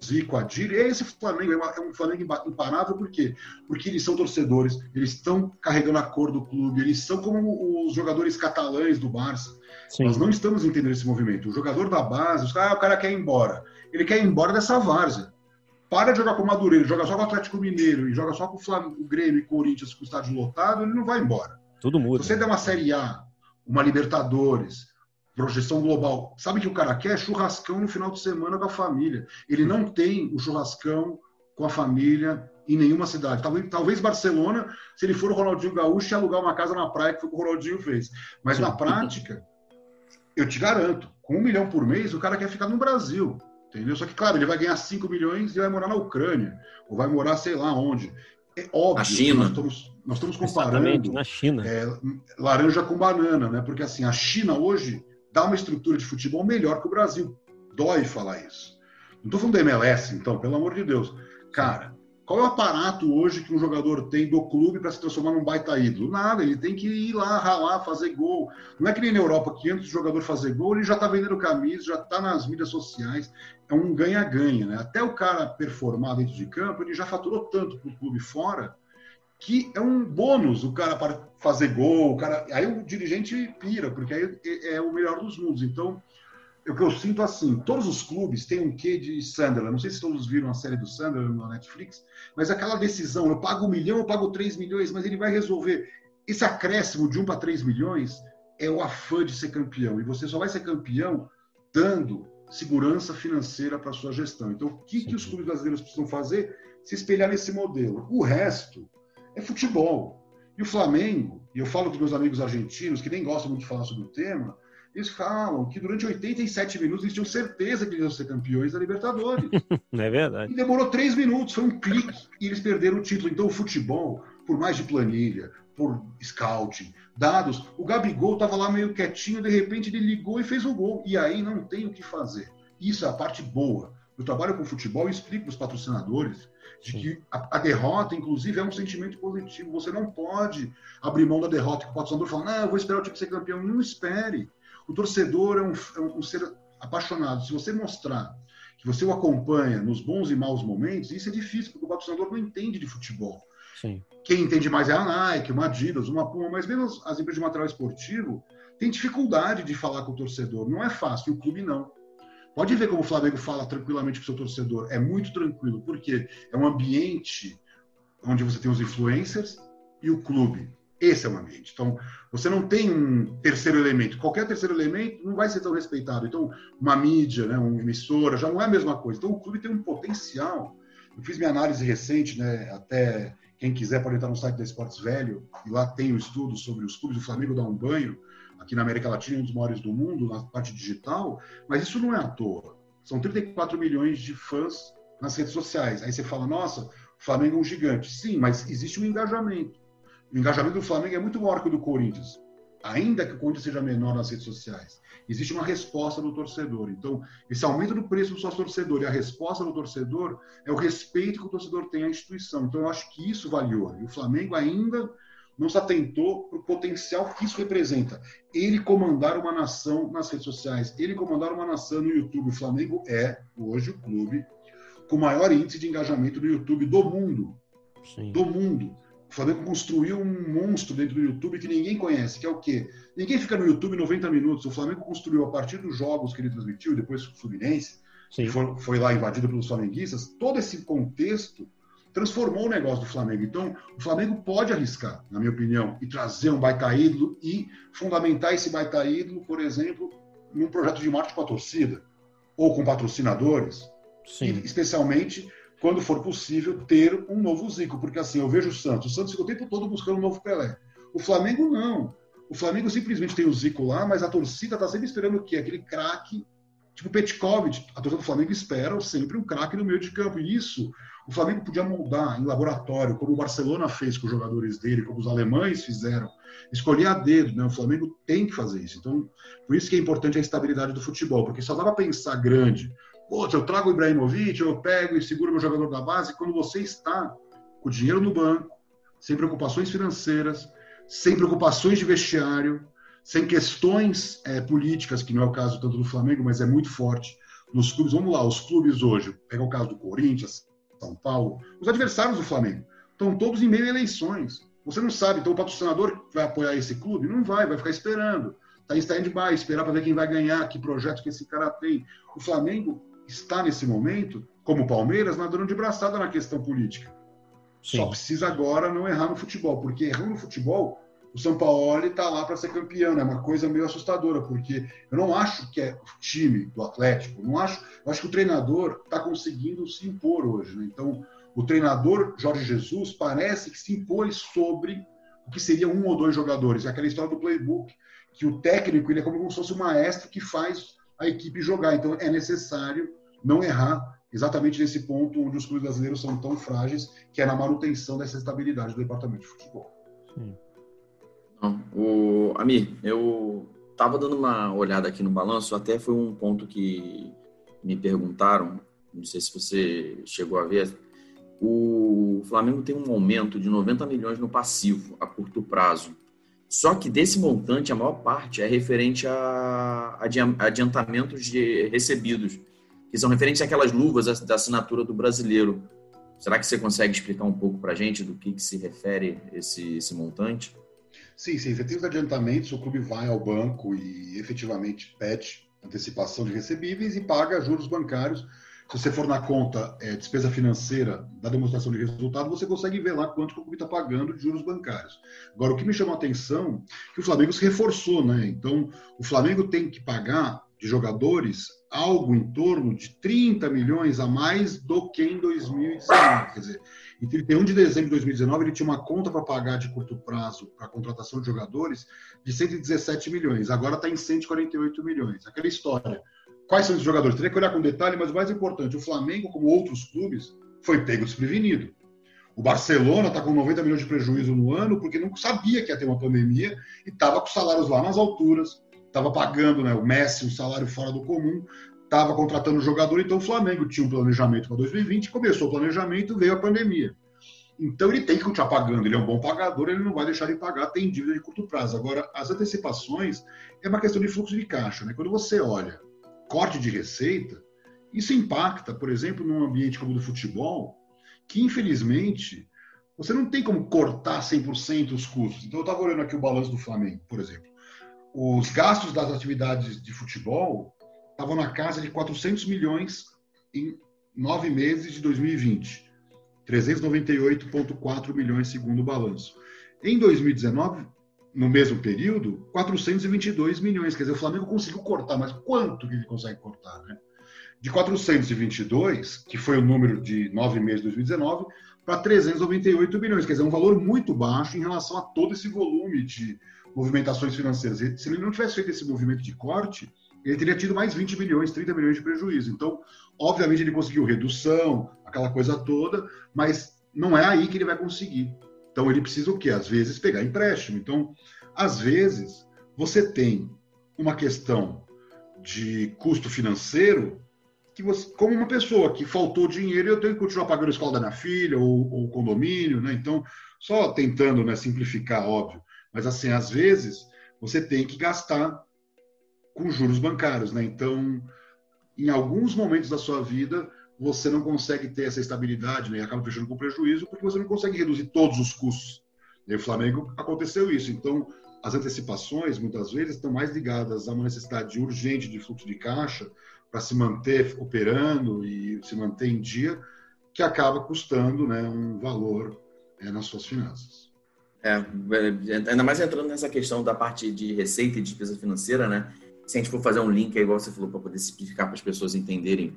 Zico, Adir, esse Flamengo é, um Flamengo imparável, por quê? Porque eles são torcedores, eles estão carregando a cor do clube, eles são como os jogadores catalães do Barça. Sim. Nós não estamos entendendo esse movimento. O jogador da base, os ah, o cara quer ir embora. Ele quer ir embora dessa várzea. Para de jogar com o Madureira, joga só com o Atlético Mineiro e joga só com o, Flamengo, o Grêmio e Corinthians com o estádio lotado, ele não vai embora.
Tudo muda.
Se você der uma Série A, uma Libertadores, projeção global. Sabe que o cara quer churrascão no final de semana com a família. Ele não tem o churrascão com a família em nenhuma cidade. Talvez, talvez Barcelona, se ele for o Ronaldinho Gaúcho, alugar uma casa na praia, que foi o que o Ronaldinho fez. Mas na prática, eu te garanto, com um milhão por mês, o cara quer ficar no Brasil. Entendeu? Só que, claro, ele vai ganhar 5 milhões e vai morar na Ucrânia, ou vai morar sei lá onde. É óbvio. Na
China.
Nós estamos, nós estamos comparando.
na China.
É, laranja com banana, né? Porque assim, a China hoje dá uma estrutura de futebol melhor que o Brasil. Dói falar isso. Não estou falando da MLS, então, pelo amor de Deus. Cara, qual é o aparato hoje que um jogador tem do clube para se transformar num baita ídolo? Nada, ele tem que ir lá, ralar, fazer gol. Não é que nem na Europa, que antes do jogador fazer gol, ele já está vendendo camisa, já está nas mídias sociais. É um ganha-ganha, né? Até o cara performar dentro de campo, ele já faturou tanto para o clube fora que é um bônus o cara para fazer gol, o cara, aí o dirigente pira, porque aí é, é o melhor dos mundos. Então, o que eu sinto assim, todos os clubes têm um quê de Sunderland. Não sei se todos viram a série do Sunderland na Netflix, mas aquela decisão, eu pago um milhão, eu pago três milhões, mas ele vai resolver. Esse acréscimo de um para três milhões é o afã de ser campeão. E você só vai ser campeão dando segurança financeira para sua gestão. Então, o que, que os clubes brasileiros precisam fazer? Se espelhar nesse modelo. O resto é futebol. E o Flamengo, e eu falo com meus amigos argentinos, que nem gostam muito de falar sobre o tema, eles falam que durante 87 minutos eles tinham certeza que eles iam ser campeões da Libertadores.
é verdade.
E demorou três minutos, foi um clique e eles perderam o título. Então o futebol, por mais de planilha, por scouting, dados, o Gabigol estava lá meio quietinho, de repente ele ligou e fez o gol. E aí não tem o que fazer. Isso é a parte boa. Eu trabalho com futebol e explico para os patrocinadores de Sim. que a, a, derrota, inclusive, é um sentimento positivo. Você não pode abrir mão da derrota que o patrocinador fala, não, eu vou esperar o time ser campeão. Não espere. O torcedor é um, é um ser apaixonado. Se você mostrar que você o acompanha nos bons e maus momentos, isso é difícil, porque o patrocinador não entende de futebol. Sim. Quem entende mais é a Nike, uma Adidas, uma Puma, mas mesmo as, as empresas de material esportivo têm dificuldade de falar com o torcedor. Não é fácil, e o clube não. Pode ver como o Flamengo fala tranquilamente com o seu torcedor. É muito tranquilo, porque é um ambiente onde você tem os influencers e o clube. Esse é o ambiente. Então, você não tem um terceiro elemento. Qualquer terceiro elemento não vai ser tão respeitado. Então, uma mídia, né, uma emissora, já não é a mesma coisa. Então, o clube tem um potencial. Eu fiz minha análise recente, né, até quem quiser pode entrar no site da Esportes Velho, e lá tem o um estudo sobre os clubes. O Flamengo dá um banho, aqui na América Latina, um dos maiores do mundo, na parte digital, mas isso não é à toa. São 34 milhões de fãs nas redes sociais. Aí você fala, nossa, o Flamengo é um gigante. Sim, mas existe um engajamento. O engajamento do Flamengo é muito maior que o do Corinthians. Ainda que o Corinthians seja menor nas redes sociais, existe uma resposta do torcedor. Então, esse aumento do preço do sócio torcedor e a resposta do torcedor é o respeito que o torcedor tem à instituição. Então, eu acho que isso valeu. E o Flamengo ainda não se atentou para o potencial que isso representa. Ele comandar uma nação nas redes sociais, ele comandar uma nação no YouTube. O Flamengo é, hoje, o clube com maior índice de engajamento no YouTube do mundo. Sim. Do mundo. O Flamengo construiu um monstro dentro do YouTube que ninguém conhece, que é o quê? Ninguém fica no YouTube 90 minutos. O Flamengo construiu, a partir dos jogos que ele transmitiu, depois o Fluminense, que foi, foi lá invadido pelos flamenguistas, todo esse contexto transformou o negócio do Flamengo. Então, o Flamengo pode arriscar, na minha opinião, e trazer um baita ídolo e fundamentar esse baita ídolo, por exemplo, num projeto de marketing com a torcida, ou com patrocinadores, Sim. E, especialmente quando for possível, ter um novo Zico. Porque assim, eu vejo o Santos. O Santos fica o tempo todo buscando um novo Pelé. O Flamengo não. O Flamengo simplesmente tem o Zico lá, mas a torcida está sempre esperando o quê? Aquele craque, tipo Petkovic. A torcida do Flamengo espera sempre um craque no meio de campo. E isso o Flamengo podia moldar em laboratório, como o Barcelona fez com os jogadores dele, como os alemães fizeram. Escolher a dedo, né? O Flamengo tem que fazer isso. Então, por isso que é importante a estabilidade do futebol, porque só dá para pensar grande Pô, eu trago o Ibrahimovic, eu pego e seguro meu jogador da base, quando você está com dinheiro no banco, sem preocupações financeiras, sem preocupações de vestiário, sem questões é, políticas, que não é o caso tanto do Flamengo, mas é muito forte nos clubes. Vamos lá, os clubes hoje, pega o caso do Corinthians, São Paulo, os adversários do Flamengo estão todos em meio a eleições. Você não sabe, então o patrocinador vai apoiar esse clube? Não vai, vai ficar esperando. Está em stand-by, esperar para ver quem vai ganhar, que projeto que esse cara tem. O Flamengo está nesse momento, como o Palmeiras, nadando de braçada na questão política. Sim. Só precisa agora não errar no futebol, porque errando no futebol, o São Paulo está lá para ser campeão. É uma coisa meio assustadora, porque eu não acho que é o time do Atlético, não acho, eu acho que o treinador está conseguindo se impor hoje. Né? Então, o treinador Jorge Jesus parece que se impôs sobre o que seria um ou dois jogadores. É aquela história do playbook, que o técnico ele é como se fosse o maestro que faz a equipe jogar. Então, é necessário não errar exatamente nesse ponto onde os clubes brasileiros são tão frágeis, que é na manutenção dessa estabilidade do departamento de futebol. Sim.
Não, o Amir, eu estava dando uma olhada aqui no balanço, até foi um ponto que me perguntaram, não sei se você chegou a ver, o Flamengo tem um aumento de 90 milhões no passivo a curto prazo. Só que desse montante, a maior parte é referente a adiantamentos de recebidos que são referentes àquelas luvas da assinatura do brasileiro. Será que você consegue explicar um pouco para a gente do que, que se refere esse, esse montante?
Sim, sim. Você tem os adiantamentos, o clube vai ao banco e efetivamente pede antecipação de recebíveis e paga juros bancários. Se você for na conta é, despesa financeira da demonstração de resultado, você consegue ver lá quanto o clube está pagando de juros bancários. Agora, o que me chamou a atenção é que o Flamengo se reforçou, né? Então, o Flamengo tem que pagar de jogadores algo em torno de 30 milhões a mais do que em 2019. Quer dizer, em 31 de dezembro de 2019, ele tinha uma conta para pagar de curto prazo para a contratação de jogadores de 117 milhões. Agora está em 148 milhões. Aquela história. Quais são os jogadores? Teria que olhar com detalhe, mas o mais importante, o Flamengo, como outros clubes, foi pego desprevenido. O Barcelona está com 90 milhões de prejuízo no ano porque não sabia que ia ter uma pandemia e estava com salários lá nas alturas, estava pagando né, o Messi um salário fora do comum, estava contratando jogador, então o Flamengo tinha um planejamento para 2020, começou o planejamento, veio a pandemia. Então ele tem que continuar pagando, ele é um bom pagador, ele não vai deixar de pagar, tem dívida de curto prazo. Agora, as antecipações é uma questão de fluxo de caixa. Né? Quando você olha corte de receita, isso impacta, por exemplo, num ambiente como o do futebol, que infelizmente você não tem como cortar 100% os custos. Então eu estava olhando aqui o balanço do Flamengo, por exemplo. Os gastos das atividades de futebol estavam na casa de 400 milhões em nove meses de 2020. 398,4 milhões segundo o balanço. Em 2019, no mesmo período, 422 milhões. Quer dizer, o Flamengo conseguiu cortar, mas quanto que ele consegue cortar, né? De 422, que foi o número de nove meses de 2019, para 398 milhões. Quer dizer, um valor muito baixo em relação a todo esse volume de movimentações financeiras. Se ele não tivesse feito esse movimento de corte, ele teria tido mais 20 milhões, 30 milhões de prejuízo. Então, obviamente, ele conseguiu redução, aquela coisa toda, mas não é aí que ele vai conseguir. Então, ele precisa o quê? Às vezes, pegar empréstimo. Então, às vezes, você tem uma questão de custo financeiro que você, como uma pessoa que faltou dinheiro, eu tenho que continuar pagando a escola da minha filha ou, ou condomínio, né? Então, só tentando né, simplificar, óbvio. Mas, assim, às vezes, você tem que gastar com juros bancários, né? Então, em alguns momentos da sua vida, você não consegue ter essa estabilidade, né? E acaba fechando com prejuízo porque você não consegue reduzir todos os custos. E o Flamengo aconteceu isso. Então, as antecipações, muitas vezes, estão mais ligadas a uma necessidade urgente de fluxo de caixa para se manter operando e se manter em dia, que acaba custando né, um valor é, nas suas finanças.
É, é ainda mais entrando nessa questão da parte de receita e despesa financeira, né? se a gente for fazer um link, aí, igual você falou, para poder simplificar para as pessoas entenderem,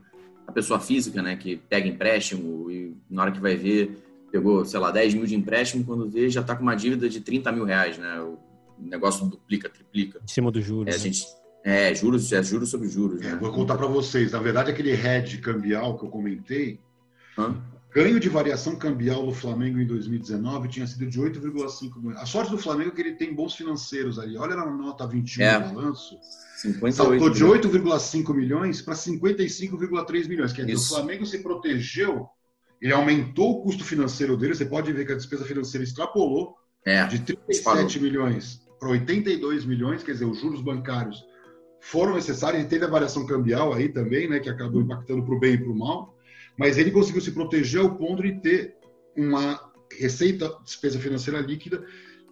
a pessoa física, né, que pega empréstimo e na hora que vai ver, pegou, sei lá, 10 mil de empréstimo, quando vê, já está com uma dívida de 30 mil reais, né? O negócio duplica, triplica.
Em cima dos juros.
É, né? gente, é juros, é juros sobre juros. É, né?
Vou contar para vocês. Na verdade, aquele hedge cambial que eu comentei, Hã? Ganho de variação cambial no Flamengo em 2019 tinha sido de 8,5 milhões. A sorte do Flamengo é que ele tem bons financeiros ali. Olha na nota 21 é. do balanço. 58 saltou de 8,5 milhões para 55,3 milhões. Quer dizer, Isso. o Flamengo se protegeu, ele aumentou o custo financeiro dele. Você pode ver que a despesa financeira extrapolou é. de 37 milhões para 82 milhões, quer dizer, os juros bancários foram necessários. Ele teve a variação cambial aí também, né, que acabou impactando para o bem e para o mal mas ele conseguiu se proteger ao ponto de ter uma receita despesa financeira líquida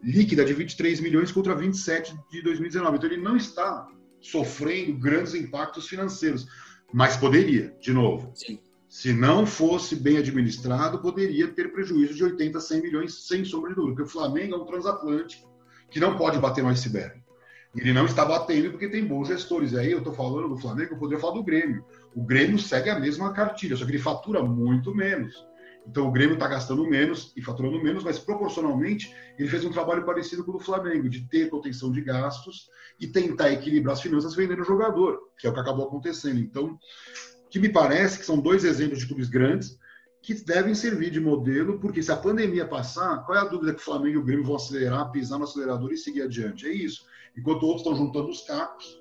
líquida de 23 milhões contra 27 de 2019. Então ele não está sofrendo grandes impactos financeiros, mas poderia, de novo. Sim. Se não fosse bem administrado, poderia ter prejuízo de 80, 100 milhões, sem sombra de dúvida, porque o Flamengo é um transatlântico que não pode bater no iceberg. Ele não está batendo porque tem bons gestores. E aí eu estou falando do Flamengo, eu poderia falar do Grêmio. O Grêmio segue a mesma cartilha, só que ele fatura muito menos. Então o Grêmio está gastando menos e faturando menos, mas proporcionalmente ele fez um trabalho parecido com o do Flamengo, de ter contenção de gastos e tentar equilibrar as finanças vendendo o jogador, que é o que acabou acontecendo. Então, que me parece que são dois exemplos de clubes grandes que devem servir de modelo, porque se a pandemia passar, qual é a dúvida que o Flamengo e o Grêmio vão acelerar, pisar no acelerador e seguir adiante? É isso enquanto outros estão juntando os cacos.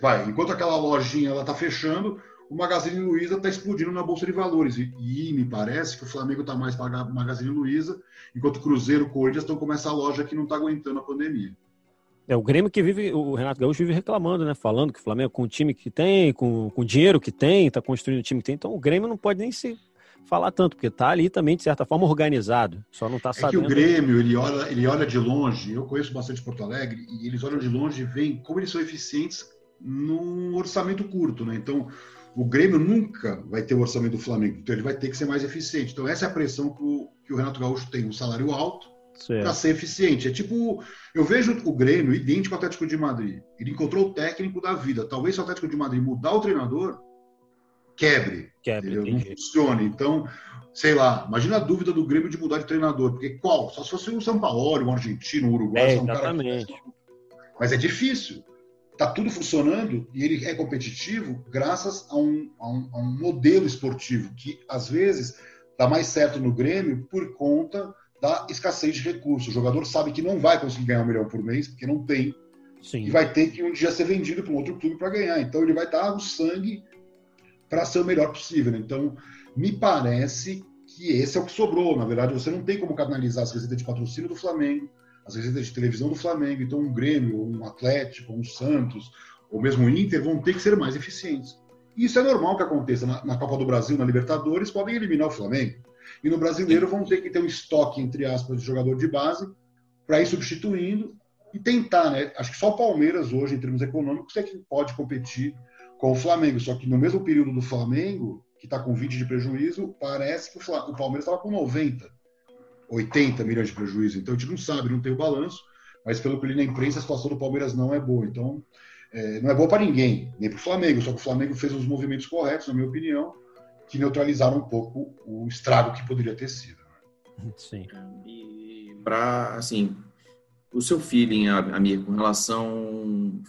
Vai, enquanto aquela lojinha está fechando, o Magazine Luiza está explodindo na Bolsa de Valores. E, e, me parece que o Flamengo está mais pagado Magazine Luiza, enquanto o Cruzeiro e Corinthians estão com essa loja que não está aguentando a pandemia.
É o Grêmio que vive, o Renato Gaúcho vive reclamando, né? Falando que o Flamengo, com o time que tem, com, com o dinheiro que tem, está construindo o time que tem, então o Grêmio não pode nem se falar tanto, porque está ali também, de certa forma, organizado. Só não está sabendo.
É que o Grêmio, ele olha, ele olha de longe, eu conheço bastante Porto Alegre, e eles olham de longe e veem como eles são eficientes num orçamento curto, né? Então, o Grêmio nunca vai ter o orçamento do Flamengo, então ele vai ter que ser mais eficiente. Então, essa é a pressão que o, que o Renato Gaúcho tem, um salário alto para ser eficiente. É tipo, eu vejo o Grêmio idêntico ao Atlético de Madrid. Ele encontrou o técnico da vida. Talvez se o Atlético de Madrid mudar o treinador, quebre. Quebre, não funcione. Então, sei lá, imagina a dúvida do Grêmio de mudar de treinador, porque qual? Só se fosse um São Paulo, um argentino, um uruguai,
é, um cara.
Mas é difícil. Tá tudo funcionando e ele é competitivo graças a um, a um, a um modelo esportivo que às vezes dá mais certo no Grêmio por conta da escassez de recursos. O jogador sabe que não vai conseguir ganhar um milhão por mês, porque não tem, Sim. e vai ter que um dia ser vendido para um outro clube para ganhar. Então ele vai dar o sangue para ser o melhor possível. Então, me parece que esse é o que sobrou. Na verdade, você não tem como canalizar as receitas de patrocínio do Flamengo, as receitas de televisão do Flamengo. Então, um Grêmio, um Atlético, um Santos, ou mesmo o Inter vão ter que ser mais eficientes. E isso é normal que aconteça. Na, na Copa do Brasil, na Libertadores, podem eliminar o Flamengo. E no brasileiro vão ter que ter um estoque, entre aspas, de jogador de base para ir substituindo e tentar, né? Acho que só o Palmeiras hoje, em termos econômicos, é que pode competir com o Flamengo. Só que no mesmo período do Flamengo, que está com 20 de prejuízo, parece que o, Palmeiras estava com 90, 80 milhões de prejuízo. Então a gente não sabe, não tem o balanço, mas pelo que eu li na imprensa, a situação do Palmeiras não é boa. Então, é, não é boa para ninguém, nem para o Flamengo. Só que o Flamengo fez os movimentos corretos, na minha opinião, que neutralizaram um pouco o estrago que poderia ter sido.
Né? Sim. E para, assim, o seu feeling, amigo, com relação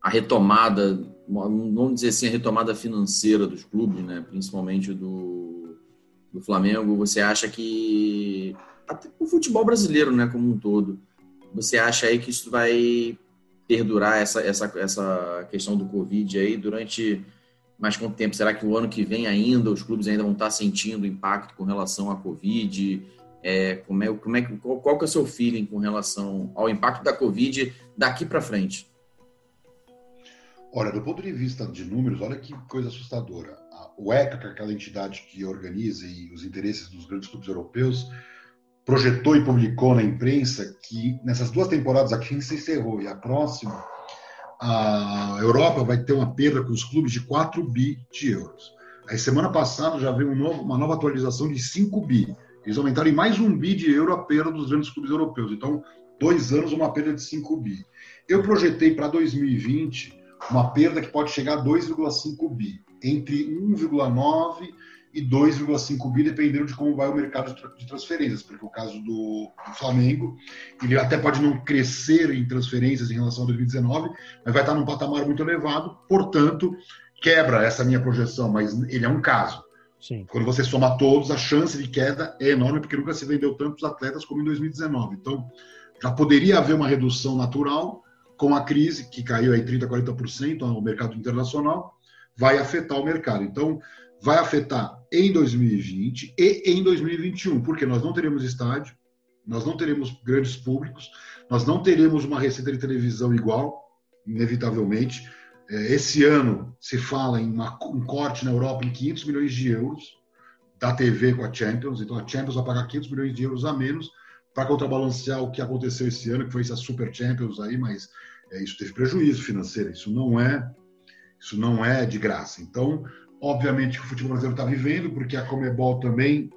à retomada, vamos dizer assim, a retomada financeira dos clubes, né, principalmente do, do Flamengo, você acha que até o futebol brasileiro, né, como um todo, você acha aí que isso vai perdurar essa, essa, essa questão do Covid aí durante mais quanto tempo? Será que o ano que vem ainda os clubes ainda vão estar sentindo impacto com relação à Covid? É, como é, como é, qual, qual que é o seu feeling com relação ao impacto da Covid daqui para frente?
Olha, do ponto de vista de números, olha que coisa assustadora. O ECA, que é aquela entidade que organiza os interesses dos grandes clubes europeus, projetou e publicou na imprensa que nessas duas temporadas, a que se encerrou e a próxima, a Europa vai ter uma perda com os clubes de 4 bi de euros. Aí, semana passada já veio um novo, uma nova atualização de 5 bi. Eles aumentaram em mais um bi de euro a perda dos grandes clubes europeus. Então, dois anos, uma perda de 5 bi. Eu projetei para 2020 uma perda que pode chegar a 2,5 bi, entre 1,9 e 2,5 bi, dependendo de como vai o mercado de transferências, porque o caso do, do, Flamengo, ele até pode não crescer em transferências em relação a 2019, mas vai estar num patamar muito elevado, portanto, quebra essa minha projeção, mas ele é um caso. Sim. Quando você soma todos, a chance de queda é enorme, porque nunca se vendeu tantos atletas como em 2019. Então, já poderia haver uma redução natural com a crise, que caiu aí 30%, 40% no mercado internacional, vai afetar o mercado. Então, vai afetar em 2020 e em 2021, porque nós não teremos estádio, nós não teremos grandes públicos, nós não teremos uma receita de televisão igual, inevitavelmente. É, esse ano se fala em uma, um corte na Europa em 500 milhões de euros da TV com a Champions, então a Champions vai pagar 500 milhões de euros a menos para contrabalancear o que aconteceu esse ano, que foi essa Super Champions aí, mas é, isso teve prejuízo financeiro, isso não é isso não é de graça. Então, Obviamente que o futebol brasileiro está vivendo, porque a Comebol também,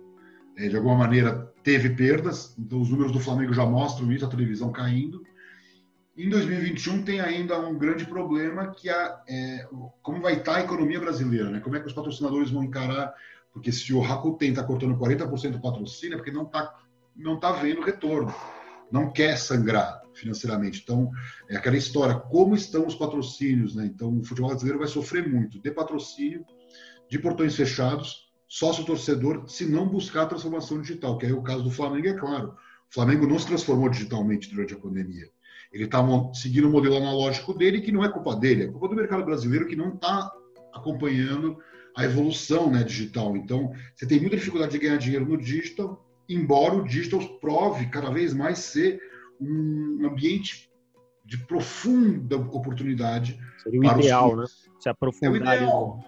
é, de alguma maneira, teve perdas. Então, os números do Flamengo já mostram isso, a televisão caindo. Em 2021 tem ainda um grande problema que é, é como vai estar tá a economia brasileira, né? Como é que os patrocinadores vão encarar? Porque se o Rakuten está cortando 40% do patrocínio, é porque não está não tá vendo retorno, não quer sangrar financeiramente. Então, é aquela história, como estão os patrocínios, né? Então, o futebol brasileiro vai sofrer muito de patrocínio de portões fechados, sócio torcedor, se não buscar a transformação digital, que é o caso do Flamengo, é claro. O Flamengo não se transformou digitalmente durante a pandemia. Ele está seguindo o modelo analógico dele, que não é culpa dele, é culpa do mercado brasileiro que não está acompanhando a evolução né, digital. Então, você tem muita dificuldade de ganhar dinheiro no digital, embora o digital prove cada vez mais ser um ambiente de profunda oportunidade.
Seria o ideal, né? Se aprofundar. É o ideal.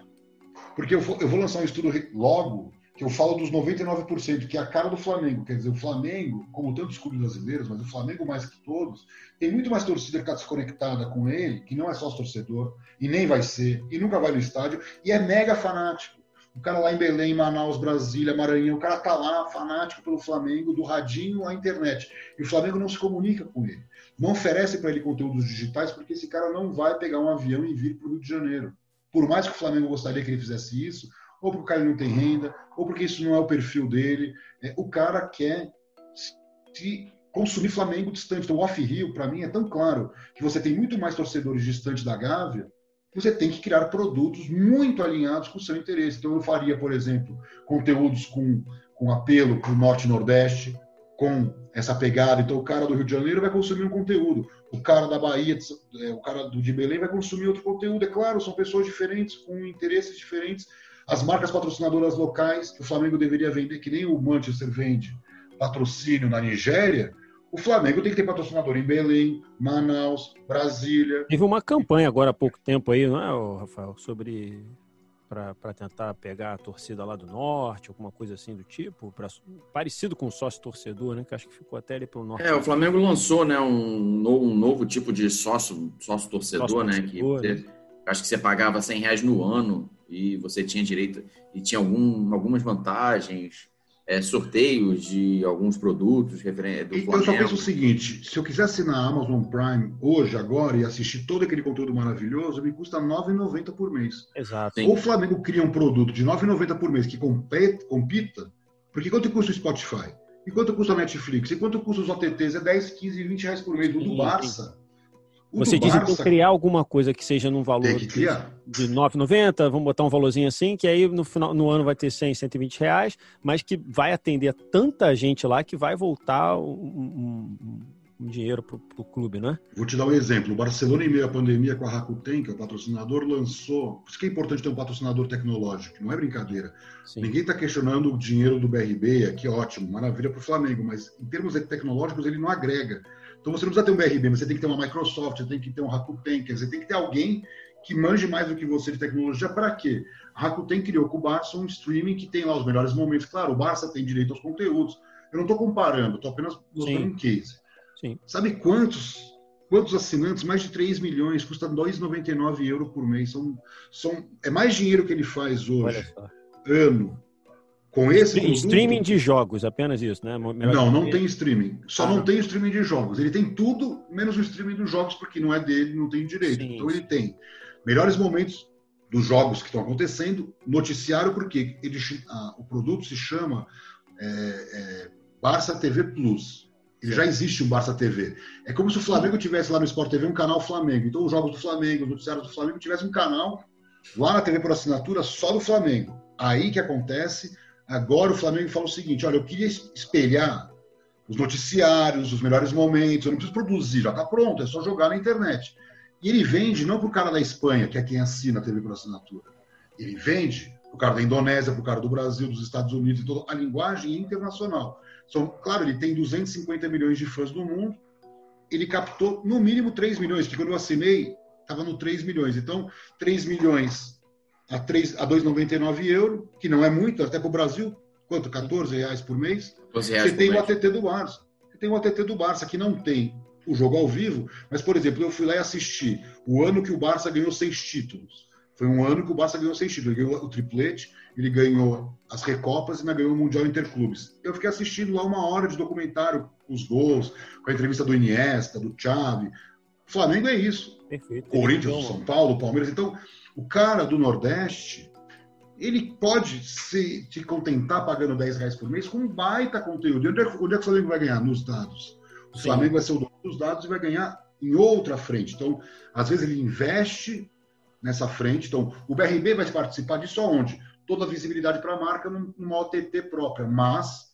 Porque eu vou, eu vou lançar um estudo logo que eu falo dos 99%, que é a cara do Flamengo. Quer dizer, o Flamengo, como tantos clubes brasileiros, mas o Flamengo mais que todos, tem muito mais torcida que está desconectada com ele, que não é só torcedor, e nem vai ser, e nunca vai no estádio, e é mega fanático. O cara lá em Belém, Manaus, Brasília, Maranhão, o cara tá lá fanático pelo Flamengo, do radinho à internet. E o Flamengo não se comunica com ele. Não oferece para ele conteúdos digitais, porque esse cara não vai pegar um avião e vir para o Rio de Janeiro. Por mais que o Flamengo gostaria que ele fizesse isso, ou porque o cara não tem renda, ou porque isso não é o perfil dele. É, o cara quer se consumir Flamengo distante. Então, o off-rio, para mim, é tão claro que você tem muito mais torcedores distante da Gávea, você tem que criar produtos muito alinhados com o seu interesse. Então, eu faria, por exemplo, conteúdos com, com apelo para o Norte e Nordeste, com essa pegada. Então, o cara do Rio de Janeiro vai consumir um conteúdo, o cara da Bahia, é, o cara de Belém vai consumir outro conteúdo. É claro, são pessoas diferentes, com interesses diferentes, as marcas patrocinadoras locais que o Flamengo deveria vender, que nem o Manchester vende patrocínio na Nigéria, o Flamengo tem que ter patrocinador em Belém, Manaus, Brasília.
Teve uma campanha agora há pouco tempo aí, não é, Rafael, sobre para tentar pegar a torcida lá do norte, alguma coisa assim do tipo, pra, parecido com o sócio torcedor, né? Que acho que ficou até ali pelo norte.
É, o Flamengo lançou, né, um novo, um novo tipo de sócio, sócio torcedor, sócio né? Torcedor, que né? acho que você pagava 100 reais no ano e você tinha direito e tinha algum, algumas vantagens, é, sorteios de alguns produtos do
Flamengo. Eu só penso o seguinte: se eu quiser assinar a Amazon Prime hoje, agora, e assistir todo aquele conteúdo maravilhoso, me custa R$ 9,90 por mês.
Exato.
Ou o Flamengo cria um produto de R$ 9,90 por mês que compete, compita, porque quanto custa o Spotify? E quanto custa a Netflix? E quanto custa os OTTs? É 10, 15, 20 reais por mês. O do Barça.
Você diz então criar alguma coisa que seja num valor de, de 9,90, vamos botar um valorzinho assim, que aí no final no ano vai ter 100, 120 reais, mas que vai atender tanta gente lá que vai voltar um, um, um dinheiro para o clube, né?
Vou te dar um exemplo. O Barcelona, em meio à pandemia, com a Rakuten, que é o patrocinador, lançou. Por isso que é importante ter um patrocinador tecnológico, não é brincadeira. Sim. Ninguém está questionando o dinheiro do BRB, que ótimo, maravilha para o Flamengo, mas em termos tecnológicos ele não agrega. Então você não precisa ter um BRB, mas você tem que ter uma Microsoft, você tem que ter um Rakuten, quer dizer, tem que ter alguém que manje mais do que você de tecnologia. Para quê? A Rakuten criou com o Barça um streaming que tem lá os melhores momentos. Claro, o Barça tem direito aos conteúdos. Eu não estou comparando, estou apenas mostrando um case. Sim. Sabe quantos quantos assinantes? Mais de 3 milhões, custa 2,99 euros por mês. São, são, é mais dinheiro que ele faz hoje, ano, com esse
produto, streaming de jogos, apenas isso, né?
Melhor não, não tem streaming. Só ah, não tem streaming de jogos. Ele tem tudo menos o streaming dos jogos, porque não é dele, não tem direito. Sim. Então ele tem melhores momentos dos jogos que estão acontecendo, noticiário, porque ele, ah, o produto se chama é, é, Barça TV Plus. Ele já existe um Barça TV. É como se o Flamengo tivesse lá no Sport TV um canal Flamengo. Então os jogos do Flamengo, os noticiários do Flamengo tivesse um canal lá na TV por assinatura só do Flamengo. Aí que acontece Agora o Flamengo fala o seguinte: olha, eu queria espelhar os noticiários, os melhores momentos, eu não preciso produzir, já está pronto, é só jogar na internet. E ele vende não para o cara da Espanha, que é quem assina a TV por assinatura. Ele vende para o cara da Indonésia, para o cara do Brasil, dos Estados Unidos, então a linguagem internacional. São, claro, ele tem 250 milhões de fãs no mundo, ele captou no mínimo 3 milhões, porque quando eu assinei, estava no 3 milhões. Então, 3 milhões a, 3, a 2,99 euros, que não é muito, até para o Brasil, quanto? 14 reais por mês. Você tem mês. o ATT do Barça. Você tem o ATT do Barça, que não tem o jogo ao vivo, mas, por exemplo, eu fui lá e assisti o ano que o Barça ganhou seis títulos. Foi um ano que o Barça ganhou seis títulos. Ele ganhou o triplete, ele ganhou as Recopas e ainda ganhou o Mundial Interclubes. Eu fiquei assistindo lá uma hora de documentário, com os gols, com a entrevista do Iniesta, do Xavi. Flamengo é isso. Perfeito. Corinthians, São Paulo, Palmeiras. Então, o cara do Nordeste, ele pode se, te contentar pagando 10 reais por mês com um baita conteúdo. Onde é, onde é que o Flamengo vai ganhar? Nos dados. O Sim. Flamengo vai ser o dono dos dados e vai ganhar em outra frente. Então, às vezes ele investe nessa frente. Então, o BRB vai participar disso aonde? Toda a visibilidade para a marca numa OTT própria, mas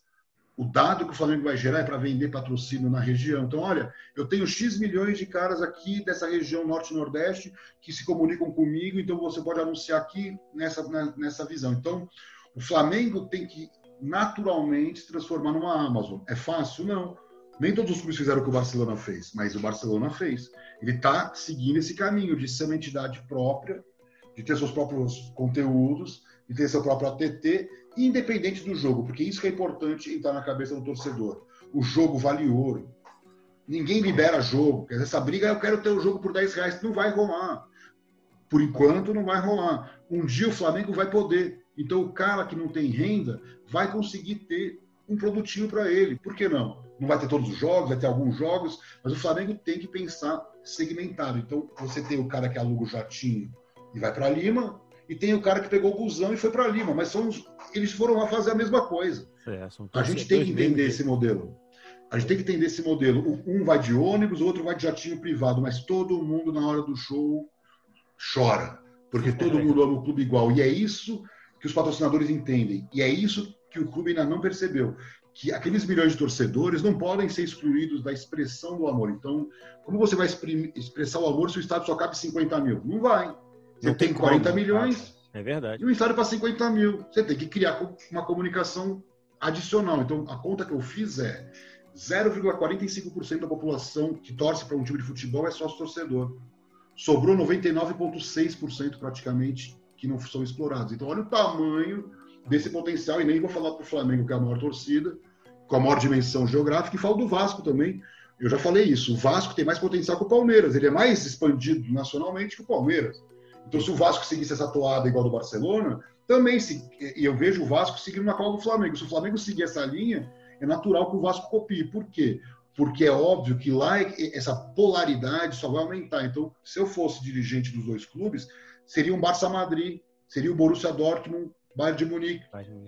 o dado que o Flamengo vai gerar é para vender patrocínio na região. Então, olha, eu tenho X milhões de caras aqui dessa região norte-nordeste que se comunicam comigo, então você pode anunciar aqui nessa, nessa visão. Então, o Flamengo tem que naturalmente se transformar numa Amazon. É fácil? Não. Nem todos os clubes fizeram o que o Barcelona fez, mas o Barcelona fez. Ele está seguindo esse caminho de ser uma entidade própria, de ter seus próprios conteúdos, de ter seu próprio ATT, independente do jogo, porque isso que é importante entrar na cabeça do torcedor. O jogo vale ouro. Ninguém libera jogo. Essa briga, eu quero ter o jogo por 10 reais. Não vai rolar. Por enquanto, não vai rolar. Um dia o Flamengo vai poder. Então, o cara que não tem renda vai conseguir ter um produtinho para ele. Por que não? Não vai ter todos os jogos, vai ter alguns jogos, mas o Flamengo tem que pensar segmentado. Então, você tem o cara que aluga o jatinho e vai para Lima, e tem o cara que pegou o busão e foi para Lima, mas são os, eles foram lá fazer a mesma coisa. É, a gente tem que entender esse modelo. A gente tem que entender esse modelo. Um vai de ônibus, o outro vai de jatinho privado, mas todo mundo na hora do show chora, porque todo mundo ama o clube igual. E é isso que os patrocinadores entendem. E é isso que o clube ainda não percebeu que aqueles milhões de torcedores não podem ser excluídos da expressão do amor. Então, como você vai expressar o amor se o estádio só cabe 50 mil? Não vai. Você não tem, tem 40 como, milhões.
É verdade.
E um estádio para 50 mil. Você tem que criar uma comunicação adicional. Então, a conta que eu fiz é 0,45% da população que torce para um time de futebol é sócio torcedor. Sobrou 99,6% praticamente que não são explorados. Então, olha o tamanho desse potencial, e nem vou falar para o Flamengo, que é a maior torcida, com a maior dimensão geográfica, e falo do Vasco também. Eu já falei isso, o Vasco tem mais potencial que o Palmeiras, ele é mais expandido nacionalmente que o Palmeiras. Então, se o Vasco seguisse essa toada igual do Barcelona, também se. E eu vejo o Vasco seguindo na cola do Flamengo. Se o Flamengo seguir essa linha, é natural que o Vasco copie. Por quê? Porque é óbvio que lá essa polaridade só vai aumentar. Então, se eu fosse dirigente dos dois clubes, seria um Barça Madrid, seria o Borussia Dortmund, Bayern de Munique.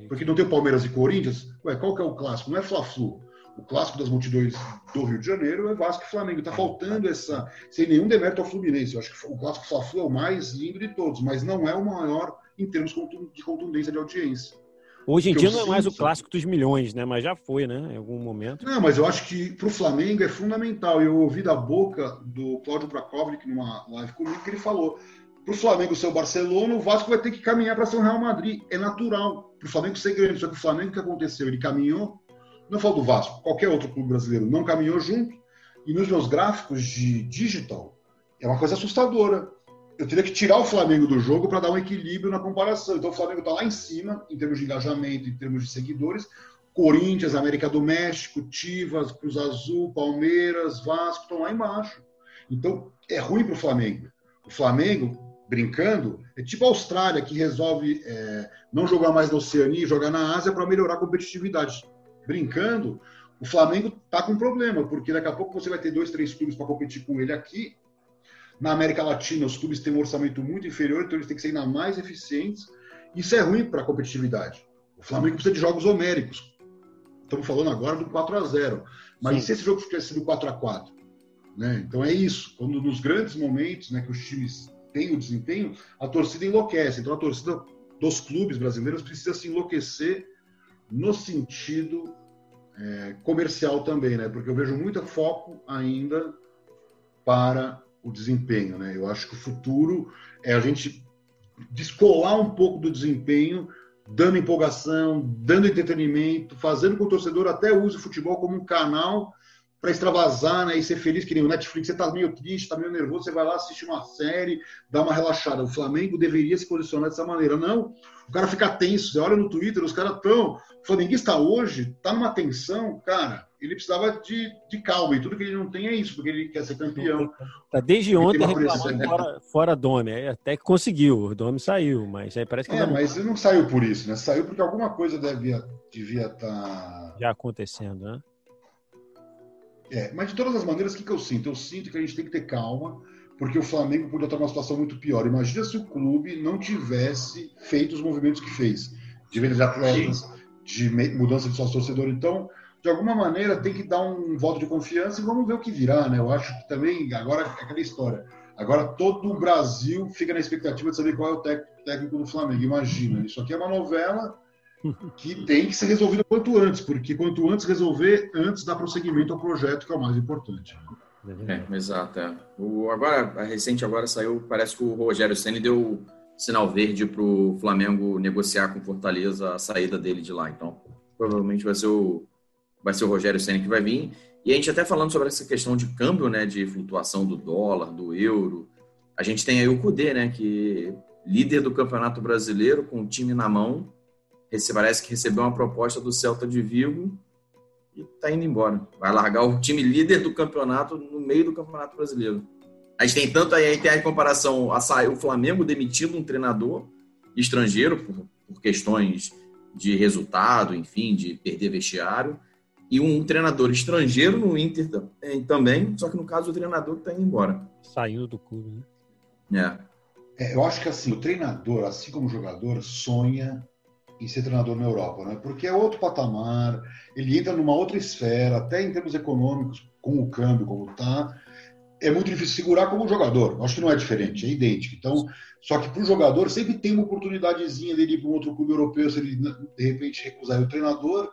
Porque não tem o Palmeiras e Corinthians. Ué, qual que é o clássico? Não é Fla-Flu. O clássico das multidões do Rio de Janeiro é Vasco e Flamengo. Está faltando essa. Sem nenhum demérito ao Fluminense. Eu acho que o clássico Fla-Flu é o mais lindo de todos, mas não é o maior em termos de contundência de audiência.
Hoje em dia não é mais o clássico dos milhões, né? Mas já foi, né? Em algum momento.
Não, mas eu acho que para o Flamengo é fundamental. Eu ouvi da boca do Cláudio Prakovic numa live comigo que ele falou: para o Flamengo ser o Barcelona, o Vasco vai ter que caminhar para ser o Real Madrid. É natural. Para o Flamengo ser grande. Só que o Flamengo o que aconteceu? Ele caminhou, não falo do Vasco, qualquer outro clube brasileiro não caminhou junto. E nos meus gráficos de digital, é uma coisa assustadora. Eu teria que tirar o Flamengo do jogo para dar um equilíbrio na comparação. Então o Flamengo está lá em cima, em termos de engajamento, em termos de seguidores. Corinthians, América do México, Tivas, Cruz Azul, Palmeiras, Vasco estão lá embaixo. Então é ruim para o Flamengo. O Flamengo brincando, é tipo a Austrália, que resolve é, não jogar mais na Oceania e jogar na Ásia para melhorar a competitividade. Brincando, o Flamengo está com problema, porque daqui a pouco você vai ter dois, três clubes para competir com ele aqui. Na América Latina, os clubes têm um orçamento muito inferior, então eles têm que ser ainda mais eficientes. Isso é ruim para a competitividade. O Flamengo precisa de jogos homéricos. Estamos falando agora do 4 a 0 Mas Sim. e se esse jogo tivesse sido 4 a 4 né? Então é isso. Quando nos grandes momentos né, que os times tem o desempenho, a torcida enlouquece. Então a torcida dos clubes brasileiros precisa se enlouquecer no sentido é, comercial também, né? Porque eu vejo muito foco ainda para o desempenho, né? Eu acho que o futuro é a gente descolar um pouco do desempenho, dando empolgação, dando entretenimento, fazendo com que o torcedor até use o futebol como um canal para extravasar né, e ser feliz, que nem o Netflix. Você está meio triste, está meio nervoso, você vai lá assistir uma série, dá uma relaxada. O Flamengo deveria se posicionar dessa maneira. Não, o cara fica tenso. Você olha no Twitter, os caras estão. O flamenguista hoje está numa tensão, cara. Ele precisava de, de calma, e tudo que ele não tem é isso, porque ele quer ser campeão.
Tá desde ontem reclamando fora, fora Dome, até que conseguiu, o Dome saiu, mas aí parece que.
É, mas ele não saiu por isso, né? Saiu porque alguma coisa devia devia estar. Tá...
Já acontecendo, né?
É, mas de todas as maneiras, o que, que eu sinto? Eu sinto que a gente tem que ter calma, porque o Flamengo podia estar numa situação muito pior. Imagina se o clube não tivesse feito os movimentos que fez, de venda de atletas, de mudança de sócio torcedor. Então, de alguma maneira, tem que dar um voto de confiança e vamos ver o que virá, né? Eu acho que também, agora, é aquela história. Agora todo o Brasil fica na expectativa de saber qual é o técnico do Flamengo. Imagina, isso aqui é uma novela que tem que ser resolvida quanto antes, porque quanto antes resolver, antes dá prosseguimento ao projeto, que é o mais importante.
É, exato. É. O, agora, a recente agora saiu, parece que o Rogério Senna deu sinal verde para o Flamengo negociar com Fortaleza a saída dele de lá. Então, provavelmente vai ser o, vai ser o Rogério Senna que vai vir. E a gente até falando sobre essa questão de câmbio, né, de flutuação do dólar, do euro. A gente tem aí o Cudê, né, que líder do Campeonato Brasileiro, com o time na mão, parece que recebeu uma proposta do Celta de Vigo e está indo embora. Vai largar o time líder do campeonato no meio do Campeonato Brasileiro. A gente tem tanto aí, tem a comparação, a, o Flamengo demitindo um treinador estrangeiro por, por questões de resultado, enfim, de perder vestiário, e um treinador estrangeiro no Inter também, só que no caso o treinador está indo embora.
Saindo do clube, né?
É. é. Eu acho que assim, o treinador, assim como o jogador, sonha em ser treinador na Europa, né? Porque é outro patamar, ele entra numa outra esfera, até em termos econômicos, com o câmbio como está, é muito difícil segurar como jogador. Acho que não é diferente, é idêntico. Então, só que para o jogador sempre tem uma oportunidadezinha dele ir para um outro clube europeu, se ele de repente recusar o treinador,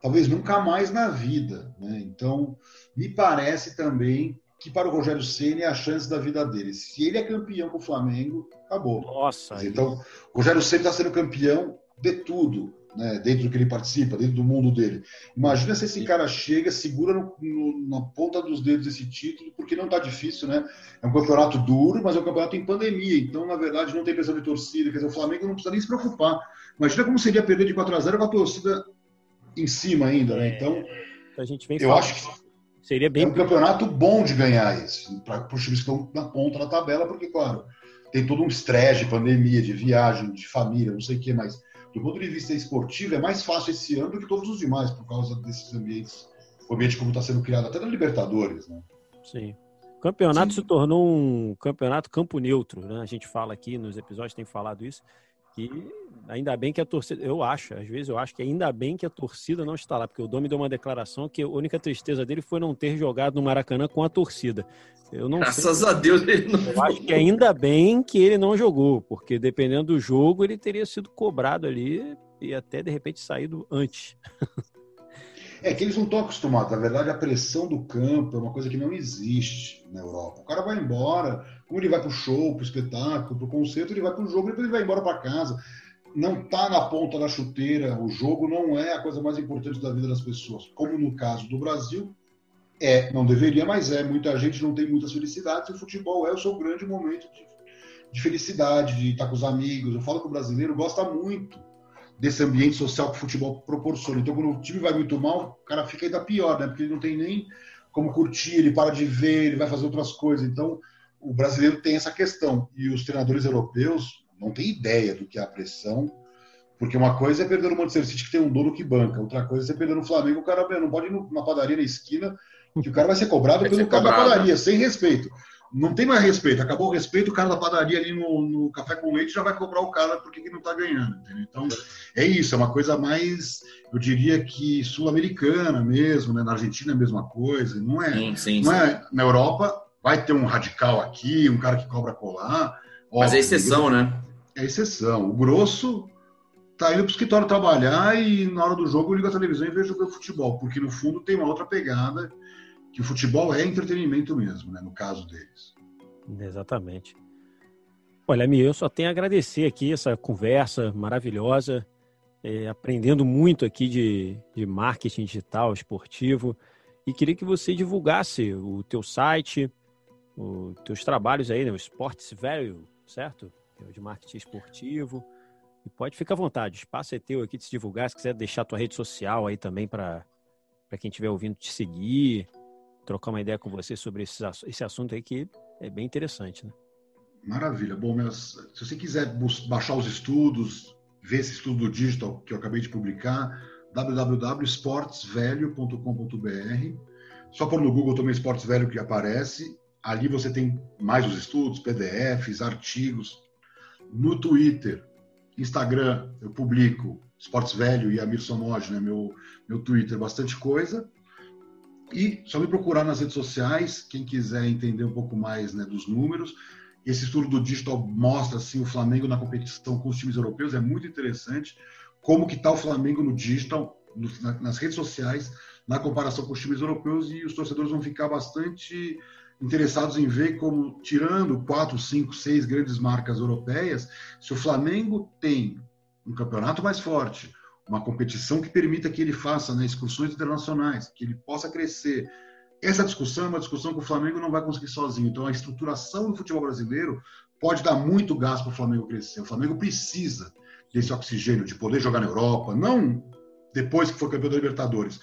talvez nunca mais na vida. Né? Então, me parece também que para o Rogério Ceni é a chance da vida dele. Se ele é campeão com o Flamengo, acabou.
Nossa.
Então, o Rogério Ceni está sendo campeão de tudo né, dentro do que ele participa, dentro do mundo dele. Imagina se esse cara chega, segura no, no, na ponta dos dedos esse título, porque não está difícil, né? É um campeonato duro, mas é um campeonato em pandemia, então, na verdade, não tem pressão de torcida. Quer dizer, o Flamengo não precisa nem se preocupar. Imagina como seria perder de 4 a 0 com a torcida em cima ainda, né? Então,
a gente vem
eu acho que
seria bem
é um campeonato bom de ganhar isso, para os times que estão na ponta da tabela, porque, claro, tem todo um estresse de pandemia, de viagem, de família, não sei o que, mas do ponto de vista esportivo, é mais fácil esse ano do que todos os demais, por causa desses ambientes, o ambiente como está sendo criado, até na Libertadores, né?
Sim. O campeonato Sim. se tornou um campeonato campo neutro, né? A gente fala aqui nos episódios, tem falado isso, que ainda bem que a torcida, eu acho, às vezes eu acho que ainda bem que a torcida não está lá, porque o Domi deu uma declaração que a única tristeza dele foi não ter jogado no Maracanã com a torcida. Eu não
Graças sei, a Deus ele não
Eu acho que ainda bem que ele não jogou, porque dependendo do jogo ele teria sido cobrado ali e até de repente saído antes.
É que eles não estão acostumados. Na verdade, a pressão do campo é uma coisa que não existe na Europa. O cara vai embora, como ele vai para o show, para o espetáculo, para o concerto, ele vai para o jogo, depois ele vai embora para casa. Não está na ponta da chuteira. O jogo não é a coisa mais importante da vida das pessoas. Como no caso do Brasil, é, não deveria, mas é. Muita gente não tem muitas felicidades. E o futebol é o seu grande momento de, de felicidade, de estar com os amigos. Eu falo que o brasileiro gosta muito desse ambiente social que o futebol proporciona. Então, quando o time vai muito mal, o cara fica ainda pior, né? Porque ele não tem nem como curtir, ele para de ver, ele vai fazer outras coisas. Então, o brasileiro tem essa questão. E os treinadores europeus não têm ideia do que é a pressão, porque uma coisa é perder no Manchester City que tem um dono que banca, outra coisa é perder no Flamengo, o cara não pode ir numa padaria na esquina, que o cara vai ser cobrado vai pelo ser cara cobrado. da padaria, sem respeito não tem mais respeito. Acabou o respeito, o cara da padaria ali no, no café com leite já vai cobrar o cara porque que não está ganhando. Entendeu? Então, é isso, é uma coisa mais, eu diria que sul-americana mesmo, né? Na Argentina é a mesma coisa. Não é, sim, sim, não é na Europa, vai ter um radical aqui, um cara que cobra colar.
Mas é exceção, né?
É exceção. O grosso tá indo para o escritório trabalhar e na hora do jogo liga a televisão e vê jogando futebol, porque no fundo tem uma outra pegada que o futebol é entretenimento mesmo, né, no caso deles.
Exatamente. Olha, Mi, eu só tenho a agradecer aqui essa conversa maravilhosa, é, aprendendo muito aqui de, de marketing digital, esportivo, e queria que você divulgasse o teu site, os teus trabalhos aí, né, o Sports Value, certo? É de marketing esportivo. E pode ficar à vontade, o espaço é teu aqui de se divulgar, se quiser deixar tua rede social aí também para quem estiver ouvindo te seguir, trocar uma ideia com você sobre esse, esse assunto aí que é bem interessante, né?
Maravilha. Bom, se você quiser baixar os estudos, ver esse estudo do digital que eu acabei de publicar, www.sportsvelho.com.br. Só por no Google também Esportes Velho que aparece. Ali você tem mais os estudos, PDFs, artigos. No Twitter, Instagram, eu publico Esportes Velho e Amir Somoge, né? Meu, meu Twitter, bastante coisa. E só me procurar nas redes sociais, quem quiser entender um pouco mais né, dos números. Esse estudo do digital mostra assim, o Flamengo na competição com os times europeus, é muito interessante. Como que está o Flamengo no digital, no, nas redes sociais, na comparação com os times europeus, e os torcedores vão ficar bastante interessados em ver como, tirando quatro, cinco, seis grandes marcas europeias, se o Flamengo tem um campeonato mais forte, uma competição que permita que ele faça né, excursões internacionais, que ele possa crescer. Essa discussão é uma discussão que o Flamengo não vai conseguir sozinho. Então, a estruturação do futebol brasileiro pode dar muito gás para o Flamengo crescer. O Flamengo precisa desse oxigênio, de poder jogar na Europa, não depois que for campeão da Libertadores.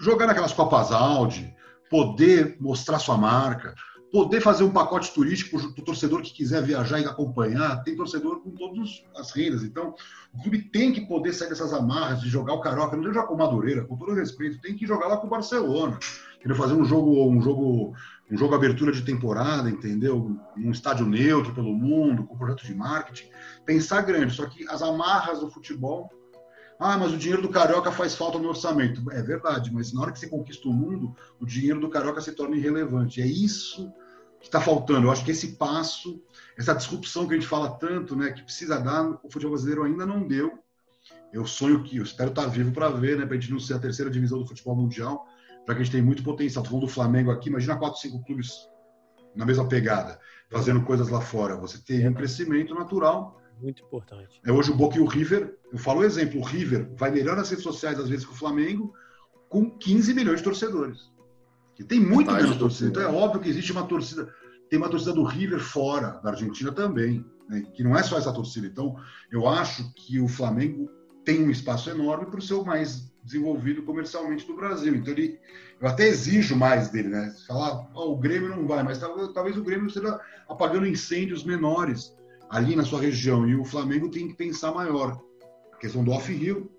Jogar naquelas Copas Audi, poder mostrar sua marca, poder fazer um pacote turístico para o torcedor que quiser viajar e acompanhar. Tem torcedor com todas as rendas. Então, o clube tem que poder sair dessas amarras de jogar o Carioca, não tem jogar com Madureira, com todo respeito, tem que jogar lá com o Barcelona. Querer fazer um jogo, um jogo, um jogo abertura de temporada, entendeu? Um estádio neutro pelo mundo, com projeto de marketing. Pensar grande, só que as amarras do futebol ah, mas o dinheiro do Carioca faz falta no orçamento. É verdade, mas na hora que você conquista o mundo, o dinheiro do Carioca se torna irrelevante. É isso que está faltando. Eu acho que esse passo, essa disrupção que a gente fala tanto, né, que precisa dar, o futebol brasileiro ainda não deu. Eu sonho que, eu espero estar vivo para ver, né, para a gente não ser a terceira divisão do futebol mundial, para que a gente tenha muito potencial. Estou falando do Flamengo aqui, imagina quatro, cinco clubes na mesma pegada, fazendo coisas lá fora. Você tem um crescimento natural.
Muito importante.
É hoje o Boca e o River, eu falo o exemplo, o River vai melhor nas redes sociais às vezes que o Flamengo, com 15 milhões de torcedores. Que tem muito menos torcida. Então é óbvio que existe uma torcida. Tem uma torcida do River fora, da Argentina também, né? que não é só essa torcida. Então, eu acho que o Flamengo tem um espaço enorme para o ser mais desenvolvido comercialmente do Brasil. Então, ele, eu até exijo mais dele, né? Falar, oh, o Grêmio não vai, mas talvez, talvez o Grêmio esteja apagando incêndios menores ali na sua região. E o Flamengo tem que pensar maior. A questão do off-rio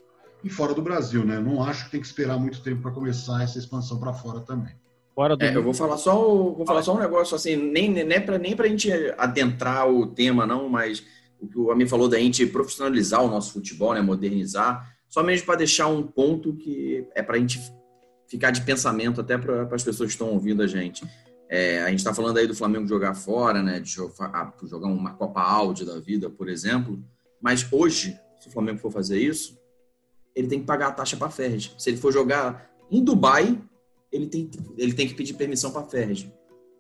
e fora do Brasil, né? Não acho que tem que esperar muito tempo para começar essa expansão para fora também.
Fora do... É, eu vou falar só, vou falar só um negócio assim, nem, nem para nem a gente adentrar o tema, não, mas o que o Ami falou da gente profissionalizar o nosso futebol, né, modernizar, só mesmo para deixar um ponto que é para a gente ficar de pensamento até para as pessoas que estão ouvindo a gente. É, a gente está falando aí do Flamengo jogar fora, né, de jogar, jogar uma Copa Audi da vida, por exemplo, mas hoje, se o Flamengo for fazer isso, ele tem que pagar a taxa para a Ferg. Se ele for jogar em Dubai, ele tem, ele tem que pedir permissão para a FERJ.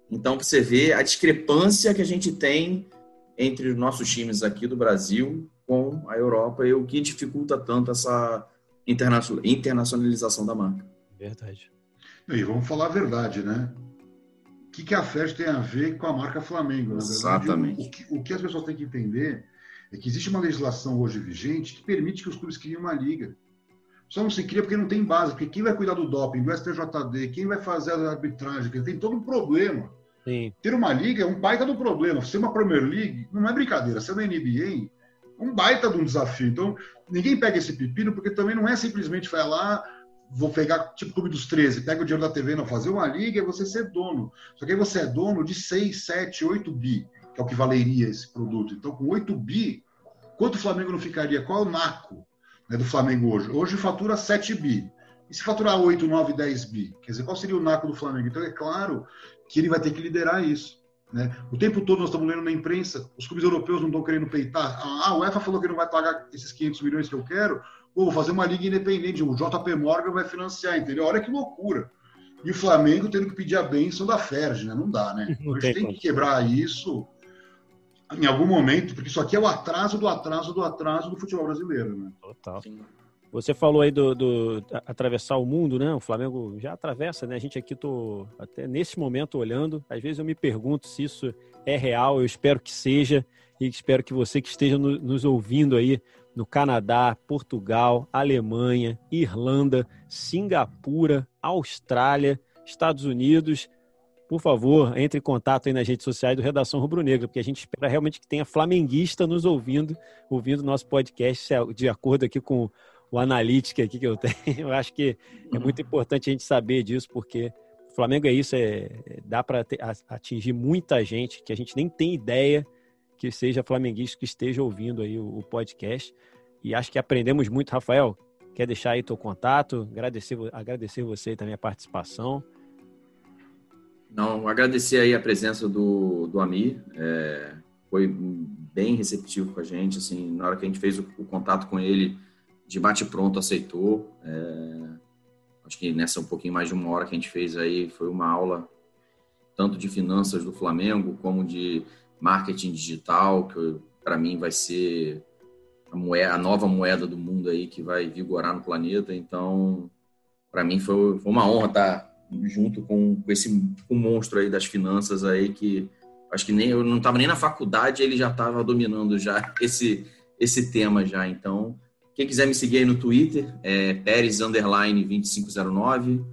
Então, você vê a discrepância que a gente tem entre os nossos times aqui do Brasil com a Europa e o que dificulta tanto essa internacionalização da marca.
Verdade.
E vamos falar a verdade, né? O que, que a FERJ tem a ver com a marca Flamengo?
Exatamente.
O que, o que as pessoas têm que entender é que existe uma legislação hoje vigente que permite que os clubes criem uma liga. Só não se cria porque não tem base, porque quem vai cuidar do doping, do STJD, quem vai fazer a arbitragem, tem todo um problema. Sim. Ter uma liga é um baita do problema. Ser uma Premier League não é brincadeira. Ser uma NBA é um baita de um desafio. Então, ninguém pega esse pepino, porque também não é simplesmente vai lá, vou pegar, tipo Clube dos 13, pega o dinheiro da TV, não. Fazer uma liga é você ser dono. Só que aí você é dono de 6, 7, 8 bi, que é o que valeria esse produto. Então, com 8 bi, quanto o Flamengo não ficaria? Qual é o NACO? né, do Flamengo hoje. Hoje fatura 7 bi. E se faturar 8, 9, 10 bi? Quer dizer, qual seria o naco do Flamengo? Então é claro que ele vai ter que liderar isso. Né? O tempo todo nós estamos lendo na imprensa, os clubes europeus não estão querendo peitar. Ah, a UEFA falou que não vai pagar esses 500 milhões que eu quero. Pô, vou fazer uma liga independente, o JP Morgan vai financiar, entendeu? Olha que loucura. E o Flamengo tendo que pedir a benção da Ferg, né? Não dá, né? a gente tem que quebrar isso em algum momento, porque isso aqui é o atraso do atraso do atraso do futebol brasileiro, né?
Total. Sim. Você falou aí do, do, atravessar o mundo, né? O Flamengo já atravessa, né? A gente aqui tô até nesse momento olhando. Às vezes eu me pergunto se isso é real. Eu espero que seja e espero que você que esteja no, nos ouvindo aí no Canadá, Portugal, Alemanha, Irlanda, Singapura, Austrália, Estados Unidos, por favor, entre em contato aí nas redes sociais do Redação Rubro Negra, porque a gente espera realmente que tenha flamenguista nos ouvindo, ouvindo nosso podcast, é de acordo aqui com o analítica aqui que eu tenho. Eu acho que é muito importante a gente saber disso, porque o Flamengo é isso, é, dá para atingir muita gente que a gente nem tem ideia que seja flamenguista que esteja ouvindo aí o, podcast. E acho que aprendemos muito, Rafael. Quer deixar aí teu contato? Agradecer, agradecer você também a participação.
Não, agradecer aí a presença do, do Ami, é, foi bem receptivo com a gente, assim, na hora que a gente fez o, o contato com ele, de bate-pronto aceitou, é, acho que nessa um pouquinho mais de uma hora que a gente fez aí, foi uma aula tanto de finanças do Flamengo, como de marketing digital, que para mim vai ser a, moeda, a nova moeda do mundo aí que vai vigorar no planeta, então para mim foi, foi uma honra estar junto com, com esse com monstro aí das finanças aí que acho que nem eu não estava nem na faculdade, ele já estava dominando já esse, esse tema já. Então, quem quiser me seguir aí no Twitter, é Pérez 2509,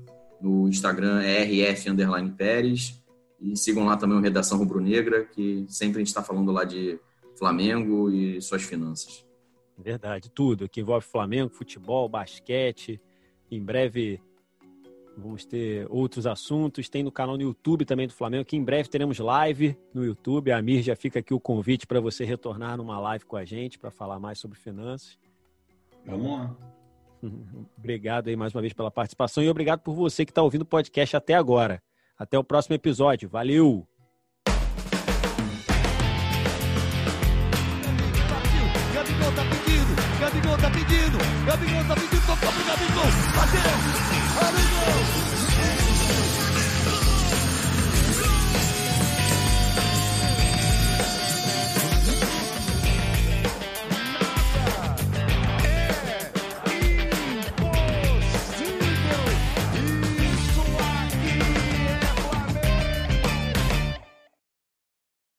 no Instagram é RF Pérez, e sigam lá também o Redação Rubro Negra, que sempre a gente está falando lá de Flamengo e suas finanças.
Verdade, tudo que envolve Flamengo, futebol, basquete. Em breve vamos ter outros assuntos. Tem no canal no YouTube também do Flamengo, que em breve teremos live no YouTube. A Amir já fica aqui o convite para você retornar numa live com a gente para falar mais sobre finanças.
Vamos lá.
Obrigado aí mais uma vez pela participação e obrigado por você que está ouvindo o podcast até agora. Até o próximo episódio. Valeu!
Gabigol tá pedindo, Gabigol tá pedindo, Gabigol tá pedindo, tocou pro Gabigol, bateu, Gabigol!